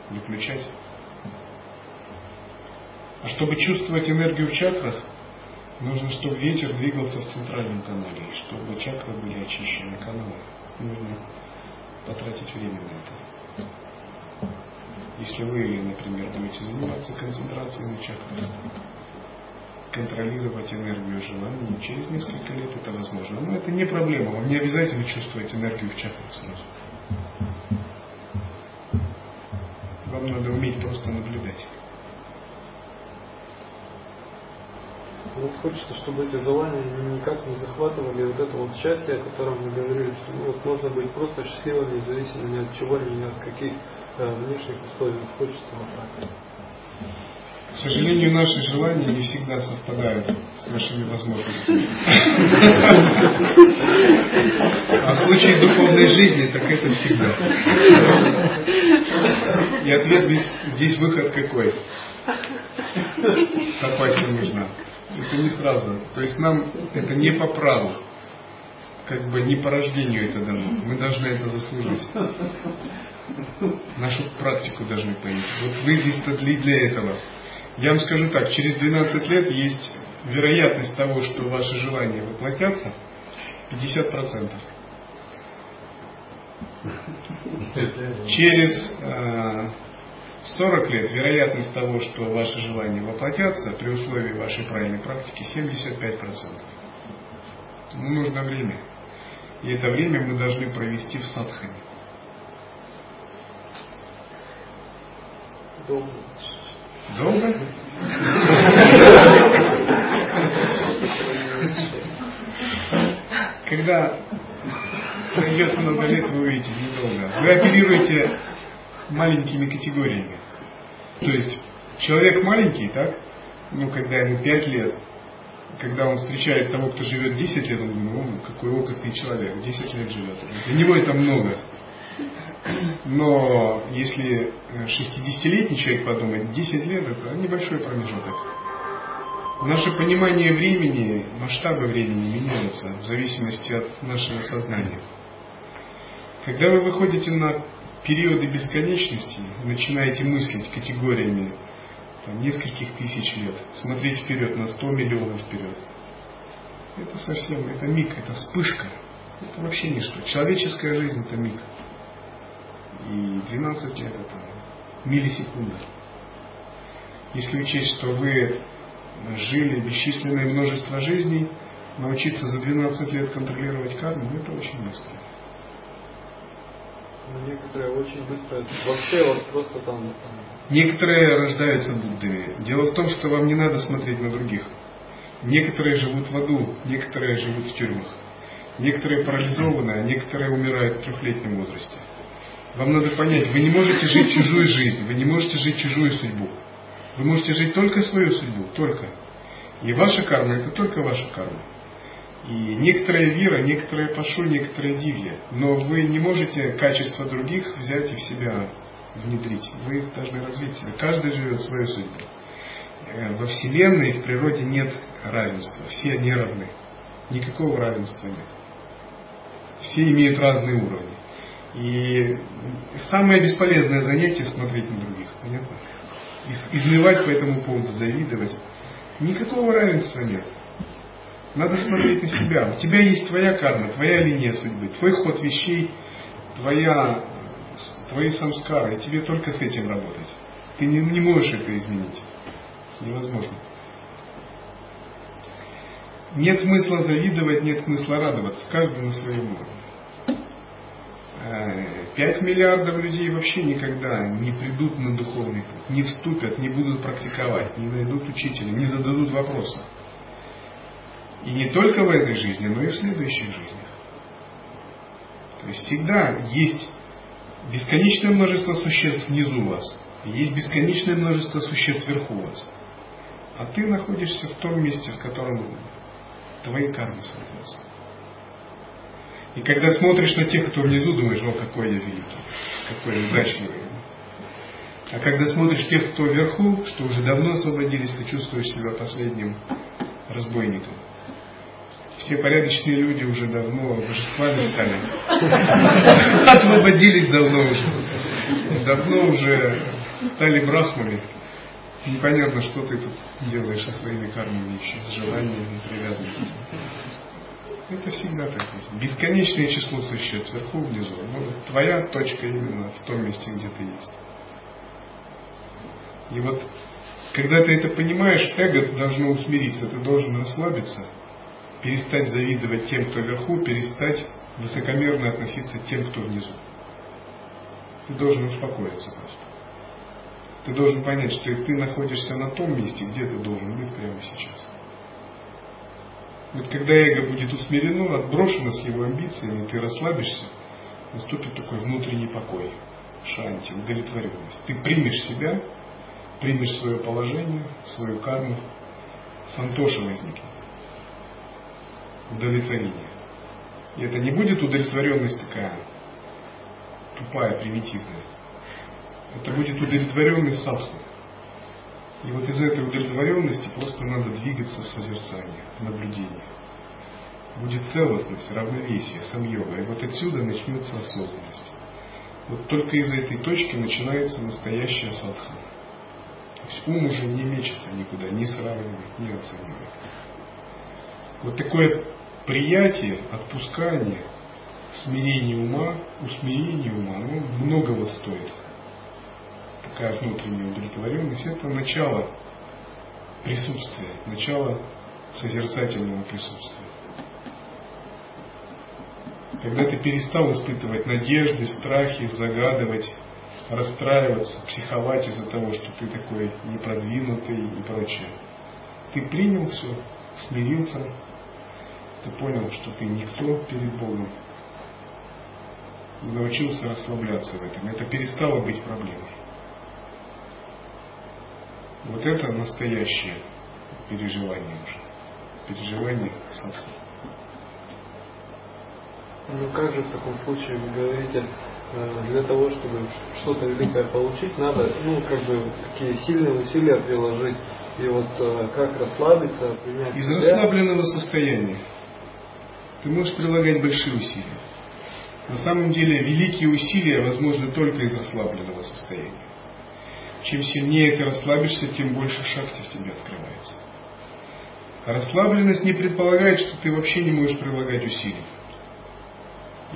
выключать. А чтобы чувствовать энергию в чакрах, нужно, чтобы ветер двигался в центральном канале, и чтобы чакры были очищены каналы. Нужно потратить время на это. Если вы, например, будете заниматься концентрацией на чакрах, контролировать энергию желаний. Через несколько лет это возможно. Но это не проблема. Вам не обязательно чувствовать энергию в чакрах сразу. Вам надо уметь просто наблюдать. Вот хочется, чтобы эти желания никак не захватывали вот это вот счастье, о котором мы говорили, что ну, вот можно быть просто счастливым, независимо ни от чего, ни от каких внешних условий. Хочется так. К сожалению, наши желания не всегда совпадают с нашими возможностями. А в случае духовной жизни, так это всегда. И ответ здесь, выход какой? Тапасия нужна. Это не сразу. То есть нам это не по праву. как бы не по рождению это дано. Мы должны это заслужить. Нашу практику должны понять. Вот вы здесь-то для, этого. Я вам скажу так, через 12 лет есть вероятность того, что ваши желания воплотятся, 50%. Через э, 40 лет вероятность того, что ваши желания воплотятся при условии вашей правильной практики 75%. Но нужно время. И это время мы должны провести в садхане. Долго. Долго? Когда пройдет много лет, вы увидите, недолго. Вы оперируете маленькими категориями. То есть человек маленький, так? Ну, когда ему 5 лет, когда он встречает того, кто живет 10 лет, он думает, ну, какой опытный человек, 10 лет живет. Для него это много. Но если 60-летний человек подумает, 10 лет это небольшой промежуток. Наше понимание времени, масштабы времени меняются в зависимости от нашего сознания. Когда вы выходите на периоды бесконечности, начинаете мыслить категориями там, нескольких тысяч лет, смотреть вперед на 100 миллионов вперед, это совсем, это миг, это вспышка, это вообще ничто. Человеческая жизнь это миг. И 12 лет это миллисекунда. Если учесть, что вы жили бесчисленное множество жизней, научиться за 12 лет контролировать карму, это очень быстро. Ну, некоторые очень быстро, вообще вот просто там, там... Некоторые рождаются Буддами. Дело в том, что вам не надо смотреть на других. Некоторые живут в аду, некоторые живут в тюрьмах. Некоторые парализованы, а некоторые умирают в трехлетнем возрасте. Вам надо понять, вы не можете жить чужую жизнь, вы не можете жить чужую судьбу. Вы можете жить только свою судьбу, только. И ваша карма это только ваша карма. И некоторая вера, некоторые пашу, некоторые дивья. Но вы не можете качество других взять и в себя внедрить. Вы их должны развить в. Каждый живет свою судьбу. Э, во Вселенной, в природе нет равенства. Все не равны. Никакого равенства нет. Все имеют разные уровни. И самое бесполезное занятие смотреть на других. Понятно? Измывать по этому поводу, завидовать. Никакого равенства нет. Надо смотреть на себя. У тебя есть твоя карма, твоя линия судьбы, твой ход вещей, твоя, твои самскары. И тебе только с этим работать. Ты не, не можешь это изменить. Невозможно. Нет смысла завидовать, нет смысла радоваться. Каждый на своем уровне. Э, пять миллиардов людей вообще никогда не придут на духовный путь, не вступят, не будут практиковать, не найдут учителя, не зададут вопроса. И не только в этой жизни, но и в следующих жизнях. То есть всегда есть бесконечное множество существ внизу вас, и есть бесконечное множество существ вверху вас. А ты находишься в том месте, в котором твои кармы соответствуют. И когда смотришь на тех, кто внизу, думаешь, о, какой я великий, какой я удачливый. А когда смотришь тех, кто вверху, что уже давно освободились, ты чувствуешь себя последним разбойником все порядочные люди уже давно божествами стали. [LAUGHS] Освободились давно уже. Давно уже стали брахмами. Непонятно, что ты тут делаешь со своими кармами еще, с желаниями, привязанностями. Это всегда так. Бесконечное число существ вверху, внизу. Но твоя точка именно в том месте, где ты есть. И вот, когда ты это понимаешь, эго должно усмириться, ты должен расслабиться – перестать завидовать тем, кто вверху, перестать высокомерно относиться к тем, кто внизу. Ты должен успокоиться просто. Ты должен понять, что ты находишься на том месте, где ты должен быть прямо сейчас. Вот когда эго будет усмирено, отброшено с его амбициями, ты расслабишься, наступит такой внутренний покой, шанти, удовлетворенность. Ты примешь себя, примешь свое положение, свою карму, сантоша возникнет удовлетворение. И это не будет удовлетворенность такая тупая, примитивная. Это будет удовлетворенность садху. И вот из этой удовлетворенности просто надо двигаться в созерцание, в наблюдение. будет целостность, равновесие, сам йога. И вот отсюда начнется осознанность. Вот только из этой точки начинается настоящая садхана. То есть ум уже не мечется никуда, не сравнивает, не оценивает. Вот такое приятие, отпускание, смирение ума, усмирение ума, оно многого стоит. Такая внутренняя удовлетворенность – это начало присутствия, начало созерцательного присутствия. Когда ты перестал испытывать надежды, страхи, загадывать, расстраиваться, психовать из-за того, что ты такой непродвинутый и прочее. Ты принял все, смирился, ты понял, что ты никто перед Богом, и научился расслабляться в этом. Это перестало быть проблемой. Вот это настоящее переживание уже. Переживание садху. Ну как же в таком случае вы говорите, э, для того, чтобы что-то великое получить, надо, ну, как бы, такие сильные усилия приложить. И вот э, как расслабиться, принять Из себя. расслабленного состояния ты можешь прилагать большие усилия. На самом деле великие усилия возможны только из расслабленного состояния. Чем сильнее ты расслабишься, тем больше шахти в тебе открывается. Расслабленность не предполагает, что ты вообще не можешь прилагать усилий.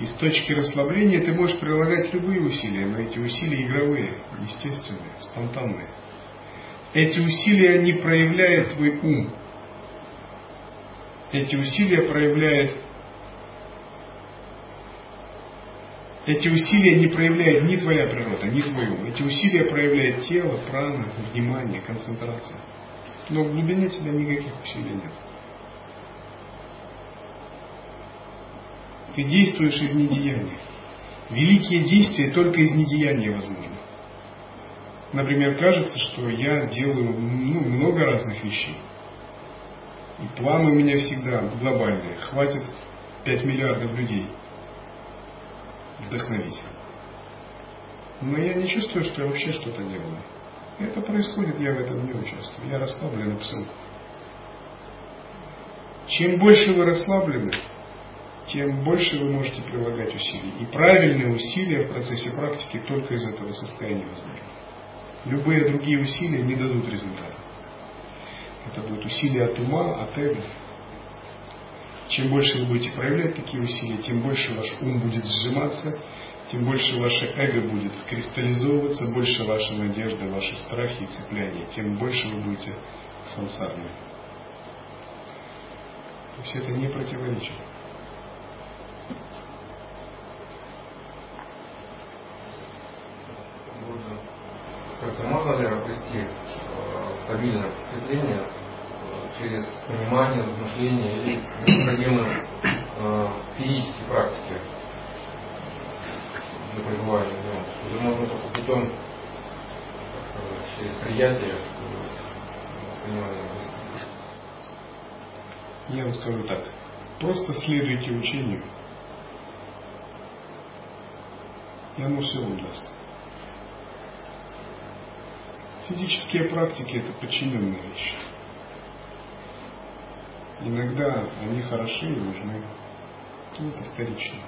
И с точки расслабления ты можешь прилагать любые усилия, но эти усилия игровые, естественные, спонтанные. Эти усилия не проявляют твой ум. Эти усилия проявляет Эти усилия не проявляет ни твоя природа, ни твой ум. Эти усилия проявляет тело, прана, внимание, концентрация. Но в глубине тебя никаких усилий нет. Ты действуешь из недеяния. Великие действия только из недеяния возможны. Например, кажется, что я делаю ну, много разных вещей. И планы у меня всегда глобальные. Хватит 5 миллиардов людей вдохновить. Но я не чувствую, что я вообще что-то делаю. Это происходит, я в этом не участвую. Я расслаблен абсолютно. Чем больше вы расслаблены, тем больше вы можете прилагать усилий. И правильные усилия в процессе практики только из этого состояния возможны. Любые другие усилия не дадут результата. Это будут усилия от ума, от эго. Чем больше вы будете проявлять такие усилия, тем больше ваш ум будет сжиматься, тем больше ваше эго будет кристаллизовываться, больше ваша надежда, ваши страхи и цепляния, тем больше вы будете сансарны. То есть это не противоречит. Можно ли обрести э, стабильное просветление через понимание, размышление или необходимые э, физические практики для пребывания в нем? Или можно только путем, сказать, через приятие понимания обрести? Я вам скажу так. Просто следуйте учению. И оно все вам даст. Физические практики это подчиненные вещи. Иногда они хороши и нужны. Ну, это вторично.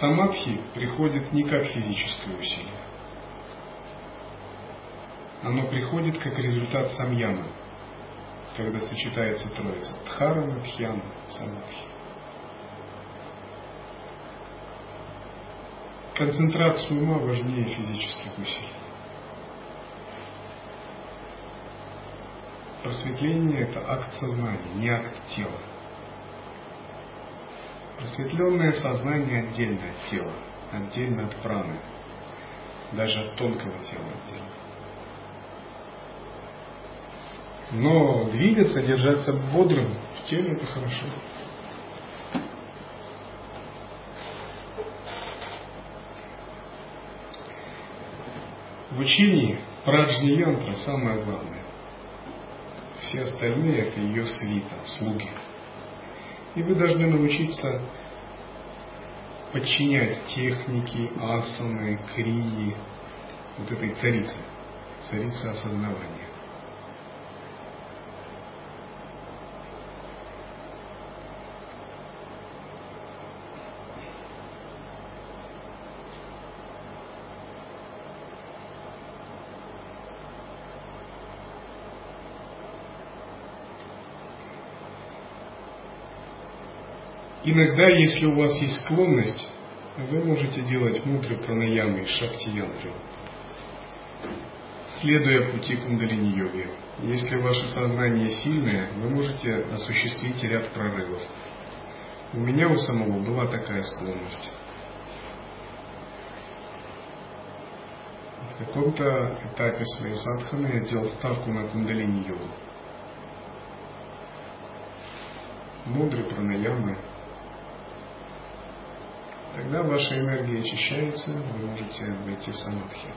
Самадхи приходит не как физическое усилие. Оно приходит как результат самьяна, когда сочетается троица. Дхарана, Дхьяна, Самадхи. Концентрация ума важнее физических усилий. Просветление – это акт сознания, не акт тела. Просветленное сознание отдельно от тела, отдельно от праны, даже от тонкого тела отдельно. Но двигаться, держаться бодрым в теле – это хорошо. В учении праджни янтра самое главное. Все остальные это ее свита, слуги. И вы должны научиться подчинять техники, асаны, крии, вот этой царицы. царица осознавания. Иногда, если у вас есть склонность, вы можете делать мудры пранаямы и шакти янтры, следуя пути кундалини-йоги. Если ваше сознание сильное, вы можете осуществить ряд прорывов. У меня у самого была такая склонность. В каком-то этапе своей садханы я сделал ставку на кундалини-йогу. Мудры пранаямы, Тогда ваша энергия очищается, вы можете войти в самадхи.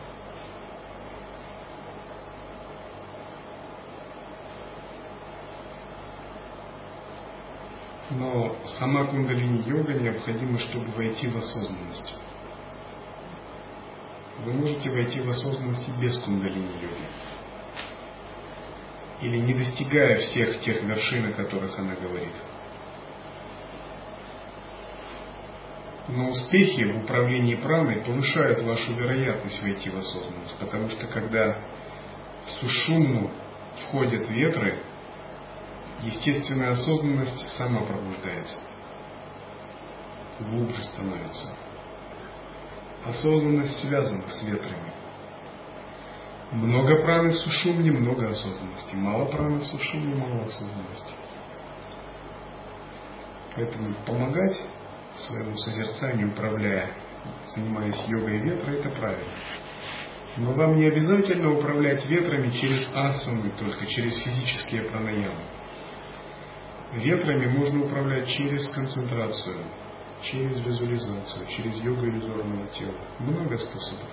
Но сама кундалини-йога необходима, чтобы войти в осознанность. Вы можете войти в осознанность без кундалини-йоги. Или не достигая всех тех вершин, о которых она говорит. Но успехи в управлении праной повышают вашу вероятность войти в осознанность, потому что когда в сушумну входят ветры, естественная осознанность сама пробуждается, глубже становится. Осознанность связана с ветрами. Много праны в сушумне, много осознанности. Мало праны в сушумне, мало осознанности. Поэтому помогать своему созерцанию, управляя, занимаясь йогой ветра, это правильно. Но вам не обязательно управлять ветрами через асаны, только через физические пранаямы. Ветрами можно управлять через концентрацию, через визуализацию, через йогу иллюзорного тела. Много способов.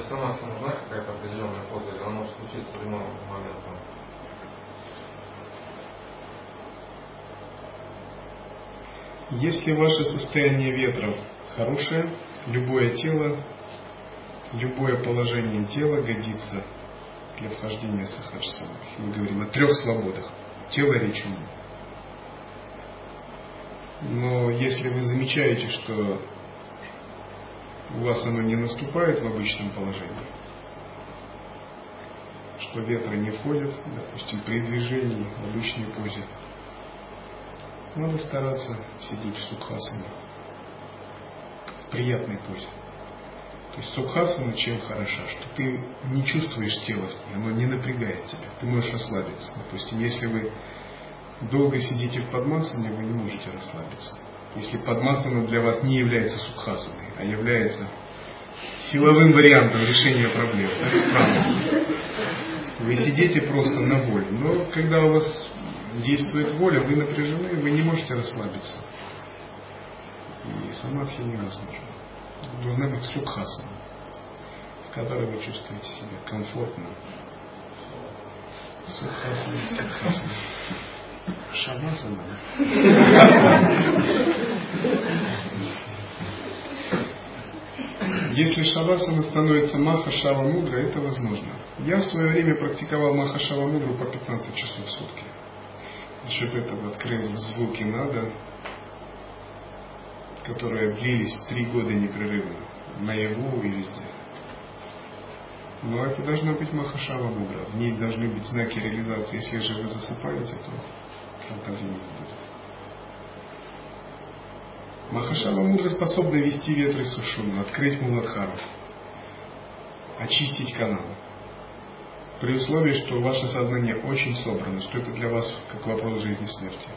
Самадхи нужна какая-то определенная поза, или она может случиться в любом момент? Если ваше состояние ветров хорошее, любое тело, любое положение тела годится для вхождения в сахаджсана. Мы говорим о трех свободах. Тело, речь, ум. Но если вы замечаете, что у вас оно не наступает в обычном положении, что ветры не входят, допустим, при движении в обычной позе, надо стараться сидеть в сукхасане, в приятной позе. То есть сукхасана чем хороша, что ты не чувствуешь тело, оно не напрягает тебя, ты можешь расслабиться. Допустим, если вы долго сидите в подмасане, вы не можете расслабиться. Если подмасана для вас не является сукхасаной, а является силовым вариантом решения проблем. Так странно. Вы сидите просто на воле. Но когда у вас действует воля, вы напряжены, вы не можете расслабиться. И самадхи невозможно. Должна быть сукхасана, в которой вы чувствуете себя комфортно. Сукхасана, сукхасана. Шавасана. [LAUGHS] Если шавасана становится маха шава мудра, это возможно. Я в свое время практиковал маха шава мудру по 15 часов в сутки. За счет этого открыл звуки нада, которые длились три года непрерывно, наяву и везде. Но это должна быть махашава мудра. В ней должны быть знаки реализации. Если же вы засыпаете, то фантазии не будет. Махашава мудро способна вести ветры сушуну, открыть муладхару, очистить канал. При условии, что ваше сознание очень собрано, что это для вас как вопрос жизни и смерти.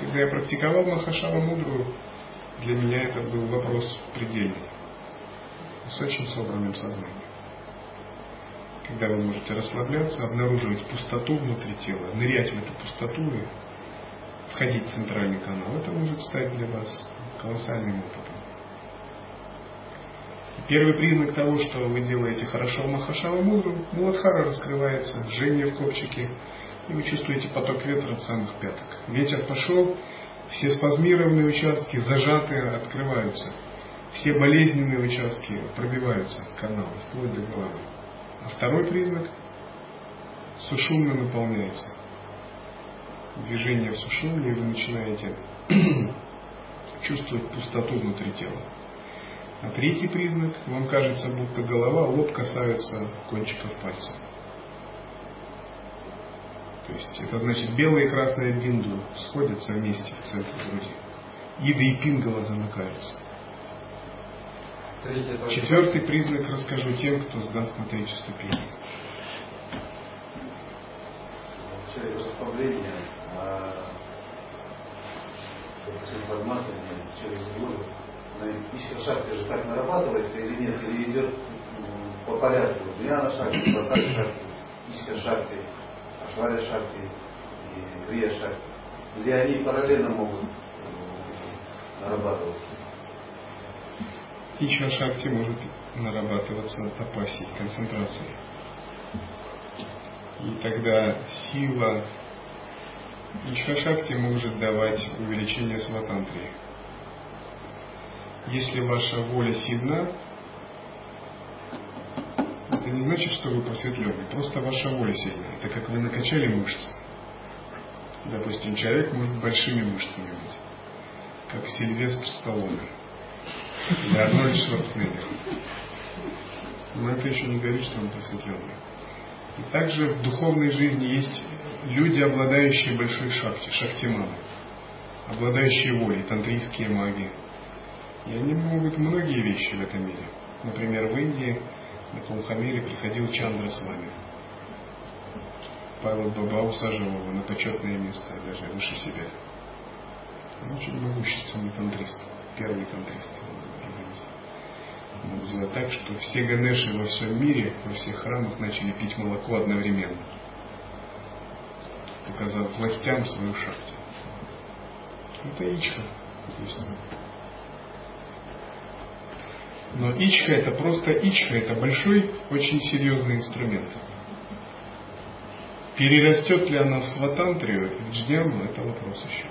Когда я практиковал Махашава Мудру, для меня это был вопрос предельный, с очень собранным сознанием. Когда вы можете расслабляться, обнаруживать пустоту внутри тела, нырять в эту пустоту и входить в центральный канал, это может стать для вас колоссальным опытом. Первый признак того, что вы делаете хорошо Махашава Мудру, Муладхара раскрывается, жжение в копчике, и вы чувствуете поток ветра от самых пяток. Ветер пошел, все спазмированные участки, зажатые, открываются. Все болезненные участки пробиваются, каналы, вплоть до головы. А второй признак – сушумно наполняется. Движение в сушумне, и вы начинаете [CLEARS THROAT] чувствовать пустоту внутри тела. А третий признак, вам кажется, будто голова, лоб касаются кончиков пальцев. То есть это значит белая и красная бинду сходятся вместе в центре груди. Ида и пингала замыкаются. Четвертый признак расскажу тем, кто сдаст на третью ступень. Через расслабление, а, подмасывание, через гуру, на Ишка же так нарабатывается или нет, или идет по порядку. Дьяна шахти, Батали шахти, Ишка шахти, Ашваря шахти и Крия шахти. Где они параллельно могут нарабатываться. Ичва шахти может нарабатываться тапаси, концентрацией. И тогда сила Ичва шахти может давать увеличение сватантрии. Если ваша воля сильна, это не значит, что вы просветленный, просто ваша воля сильна. Это как вы накачали мышцы. Допустим, человек может большими мышцами быть, как Сильвестр Сталлоне или Арнольд Шварценеггер. Но это еще не говорит, что он просветленный. И также в духовной жизни есть люди, обладающие большой шахти, шахтиманы, обладающие волей, тантрийские маги, и они могут многие вещи в этом мире. Например, в Индии на Кумхамеле приходил Чандра с вами. Павел Баба усаживал его на почетное место, даже выше себя. Он очень могущественный тантрист, первый тантрист. Он сделал так, что все Ганеши во всем мире, во всех храмах начали пить молоко одновременно, показав властям свою шахту. Это Ичха. Но ичха это просто ичха, это большой, очень серьезный инструмент. Перерастет ли она в сватантрию, в джняму, это вопрос еще.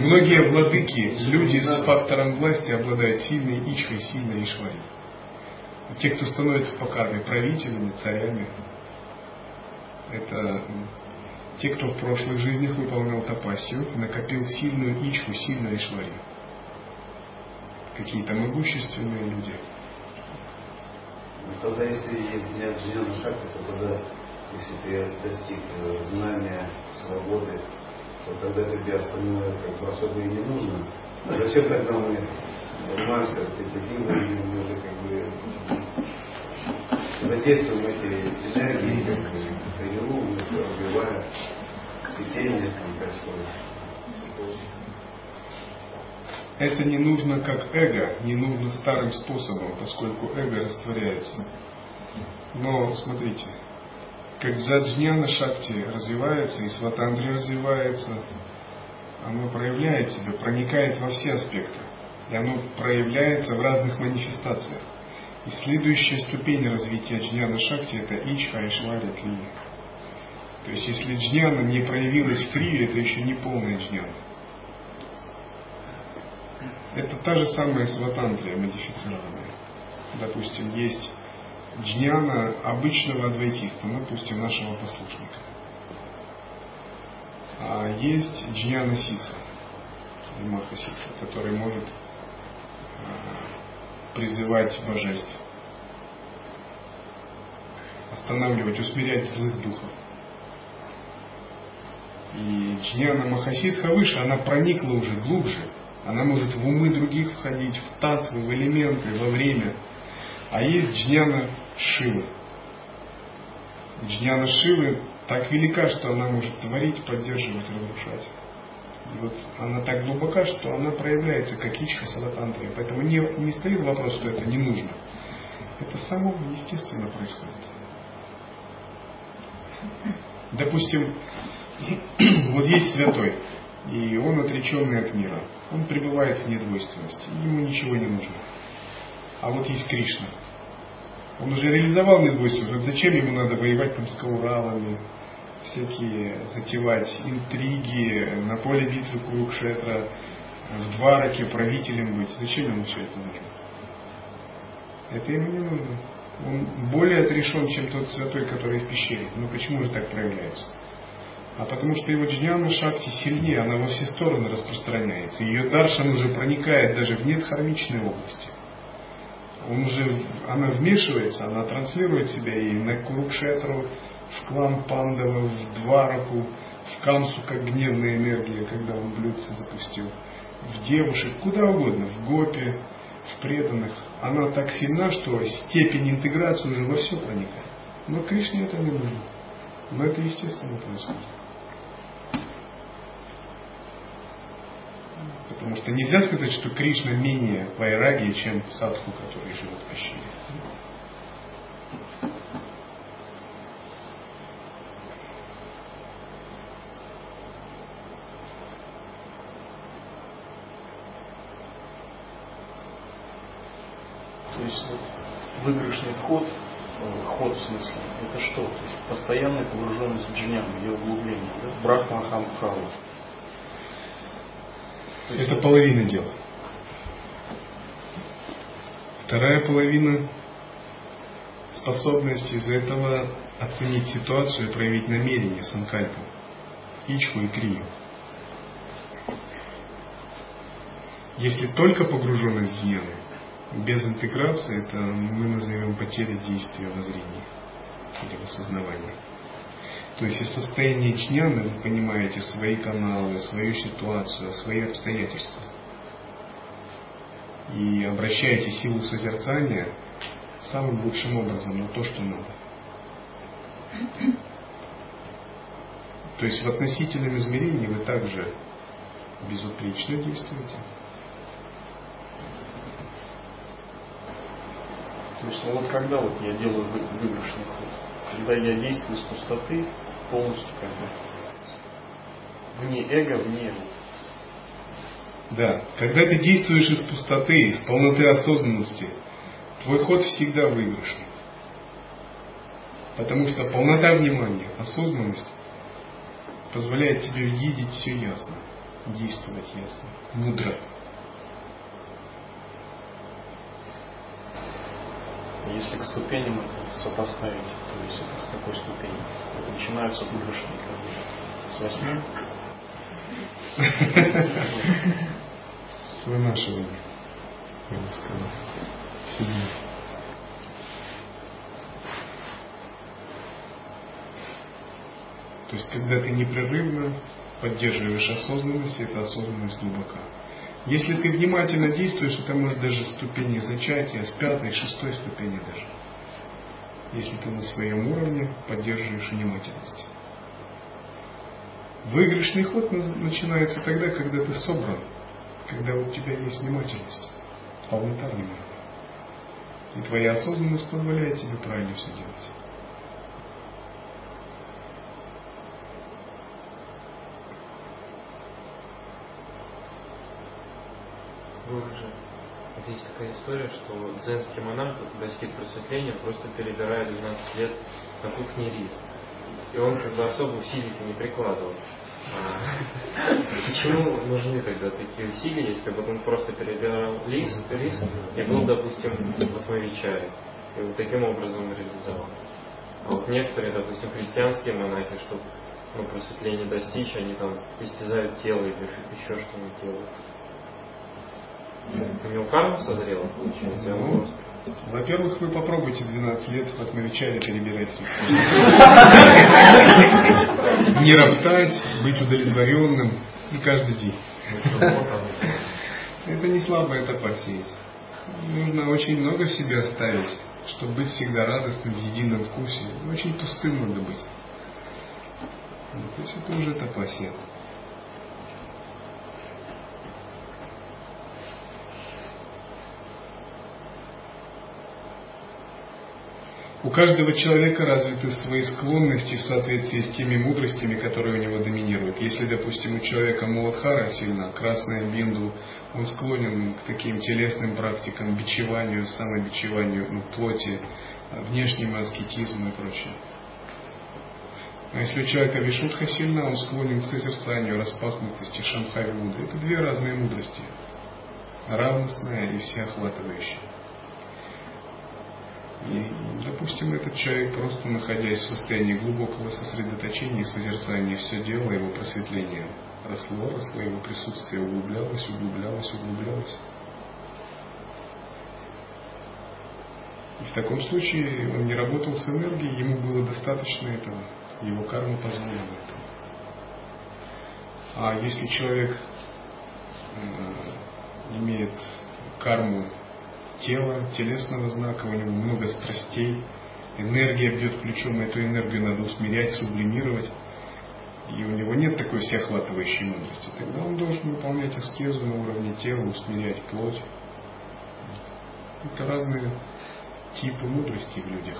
Многие владыки, люди с фактором власти обладают сильной ичхой, сильной ишвари. Те, кто становится по карме правителями, царями, это те, кто в прошлых жизнях выполнял тапасию, накопил сильную ичху, сильную ишварию какие-то могущественные люди. Ну, тогда, если есть не джняна шахти, то тогда, если ты достиг э, знания, свободы, то тогда тебе остальное как бы особо и не нужно. А зачем тогда мы занимаемся этим или мы уже как бы задействуем эти энергии, как бы, развивая, цветение там происходит это не нужно как эго, не нужно старым способом, поскольку эго растворяется. Но смотрите, как джаджняна шакти развивается и сватандри развивается, оно проявляет себя, проникает во все аспекты. И оно проявляется в разных манифестациях. И следующая ступень развития джняна шакти это ичха, ишвари, крия. То есть если джняна не проявилась в крие, это еще не полная джняна. Это та же самая сватантрия модифицированная. Допустим, есть джняна обычного адвайтиста, ну, допустим, нашего послушника. А есть джняна ситха, или маха ситха, который может а, призывать божеств, останавливать, усмирять злых духов. И джняна махасидха выше, она проникла уже глубже, она может в умы других входить, в татвы, в элементы, во время. А есть джняна Шивы. Джняна Шивы так велика, что она может творить, поддерживать, разрушать. И вот она так глубока, что она проявляется как ичха салатантрия. Поэтому не, не стоит вопрос, что это не нужно. Это само естественно происходит. Допустим, [CLEARS THROAT] вот есть святой, И он отреченный от мира. Он пребывает в недвойственности. Ему ничего не нужно. А вот есть Кришна. Он уже реализовал недвойственность. Зачем ему надо воевать там с Кауравами, всякие затевать интриги на поле битвы Курукшетра, в Двараке правителем быть. Зачем ему все это нужно? Это ему не нужно. Он более отрешен, чем тот святой, который в пещере. Но почему же так проявляется? А потому что его джняна шакти сильнее, она во все стороны распространяется. Ее даршан уже проникает даже в недхармичные области. Он уже, она вмешивается, она транслирует себя и на Курукшетру, в клан Пандава, в Двараку, в Камсу, как гневная энергия, когда он блюдце запустил, в девушек, куда угодно, в Гопе, в преданных. Она так сильна, что степень интеграции уже во все проникает. Но Кришне это не нужно. Но это естественно происходит. Потому что нельзя сказать, что Кришна менее вайраги, чем садху, который живет в пещере. То есть вот, выигрышный вход, э, ход в смысле, это что? То есть постоянная погруженность в джняну, ее углубление, да? Брахмахам Бхаву. Это половина дела. Вторая половина способность из этого оценить ситуацию и проявить намерение санкальпу, ичху и крию. Если только погруженность в гены, без интеграции, это мы назовем потеря действия воззрения или в. То есть из состояния чняны вы понимаете свои каналы, свою ситуацию, свои обстоятельства. И обращаете силу созерцания самым лучшим образом на то, что надо. То есть в относительном измерении вы также безупречно действуете. То есть ну вот когда вот я делаю выигрышный ход, когда я действую с пустоты, полностью как бы вне эго, вне да, когда ты действуешь из пустоты, из полноты осознанности, твой ход всегда выигрышный. Потому что полнота внимания, осознанность позволяет тебе видеть все ясно, действовать ясно, мудро. Если к ступеням сопоставить, то есть это с какой ступени? Это начинаются как С восьми? С вынашивания, я бы сказал. Седьмой. То есть, когда ты непрерывно поддерживаешь осознанность, эта осознанность глубока. Если ты внимательно действуешь, это может даже ступени зачатия, с пятой, шестой ступени даже. Если ты на своем уровне поддерживаешь внимательность. Выигрышный ход начинается тогда, когда ты собран, когда у тебя есть внимательность, полнота внимания. И твоя осознанность позволяет тебе правильно все делать. Уже. Вот есть такая история, что дзенский монах, достиг просветления, просто перебирая 12 лет на кухне рис. И он как бы особо усилий не прикладывал. А, [LAUGHS] почему нужны тогда такие усилия, если бы он просто перебирал рис, рис и был, допустим, в Мавичаре, и вот таким образом реализовал. А вот некоторые, допустим, христианские монахи, чтобы ну, просветление достичь, они там истязают тело или еще что-нибудь делают. У него карма созрела, получается, ну, во-первых, вы попробуйте 12 лет в Атмавичаре перебирать [LAUGHS] Не роптать, быть удовлетворенным и каждый день. [LAUGHS] Это не слабое это посеять. Нужно очень много в себе оставить, чтобы быть всегда радостным, в едином вкусе. Очень пустым надо быть. То есть это уже тапасия. У каждого человека развиты свои склонности в соответствии с теми мудростями, которые у него доминируют. Если, допустим, у человека Муладхара сильно, красная бинду, он склонен к таким телесным практикам, бичеванию, самобичеванию ну, плоти, внешнему аскетизму и прочее. А если у человека Вишудха сильна, он склонен к созерцанию, распахнутости, шамхави мудры. Это две разные мудрости. Равностная и всеохватывающая. И, допустим, этот человек, просто находясь в состоянии глубокого сосредоточения и созерцания, все дело его просветления росло, росло, его присутствие углублялось, углублялось, углублялось. И в таком случае он не работал с энергией, ему было достаточно этого, его карма позволила это. А если человек э, имеет карму тела, телесного знака, у него много страстей, энергия бьет ключом, эту энергию надо усмирять, сублимировать, и у него нет такой всеохватывающей мудрости, тогда он должен выполнять аскезу на уровне тела, усмирять плоть. Это разные типы мудрости в людях.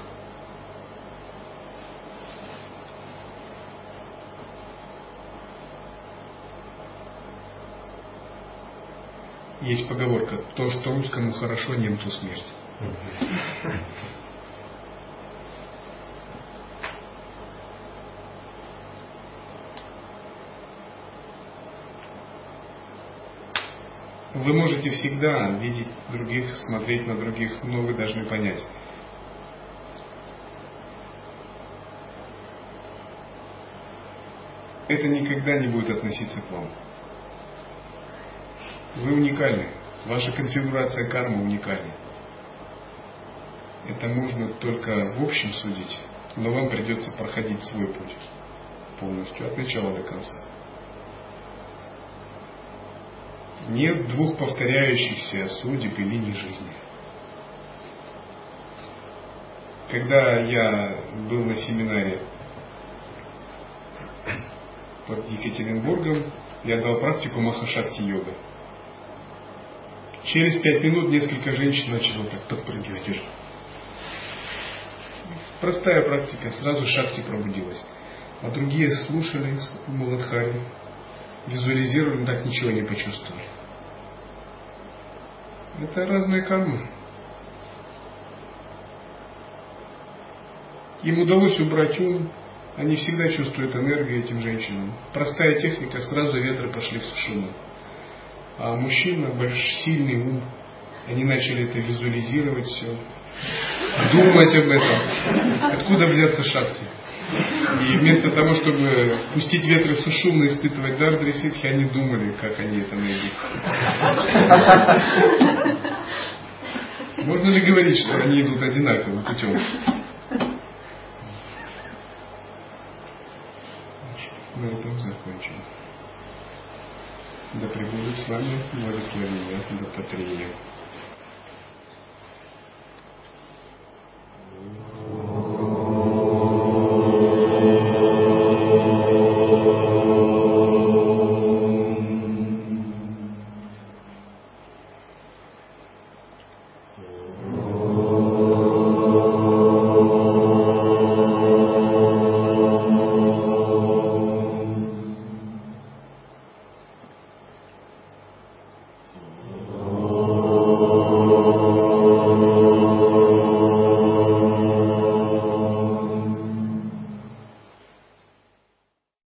Есть поговорка, то, что русскому хорошо, немцу смерть. Вы можете всегда видеть других, смотреть на других, но вы должны понять. Это никогда не будет относиться к вам. Вы уникальны. Ваша конфигурация кармы уникальна. Это можно только в общем судить, но вам придется проходить свой путь полностью, от начала до конца. Нет двух повторяющихся судеб и линий жизни. Когда я был на семинаре под Екатеринбургом, я дал практику Махашакти йога. Через пять минут несколько женщин начало так подпрыгивать уже. Простая практика, сразу шахти пробудилась. А другие слушали Муладхари, визуализировали, так ничего не почувствовали. Это разные кармы. Им удалось убрать ум, они всегда чувствуют энергию этим женщинам. Простая техника, сразу ветры пошли в сушину а мужчина, большой, сильный ум, они начали это визуализировать все, думать об этом. Откуда взяться шахте? И вместо того, чтобы пустить ветры сушумно, испытывать дар Дриситхи, они думали, как они это найдут. Можно ли говорить, что они идут одинаковым путем? На этом закончим. Да пребудет с вами благословение Дататрия.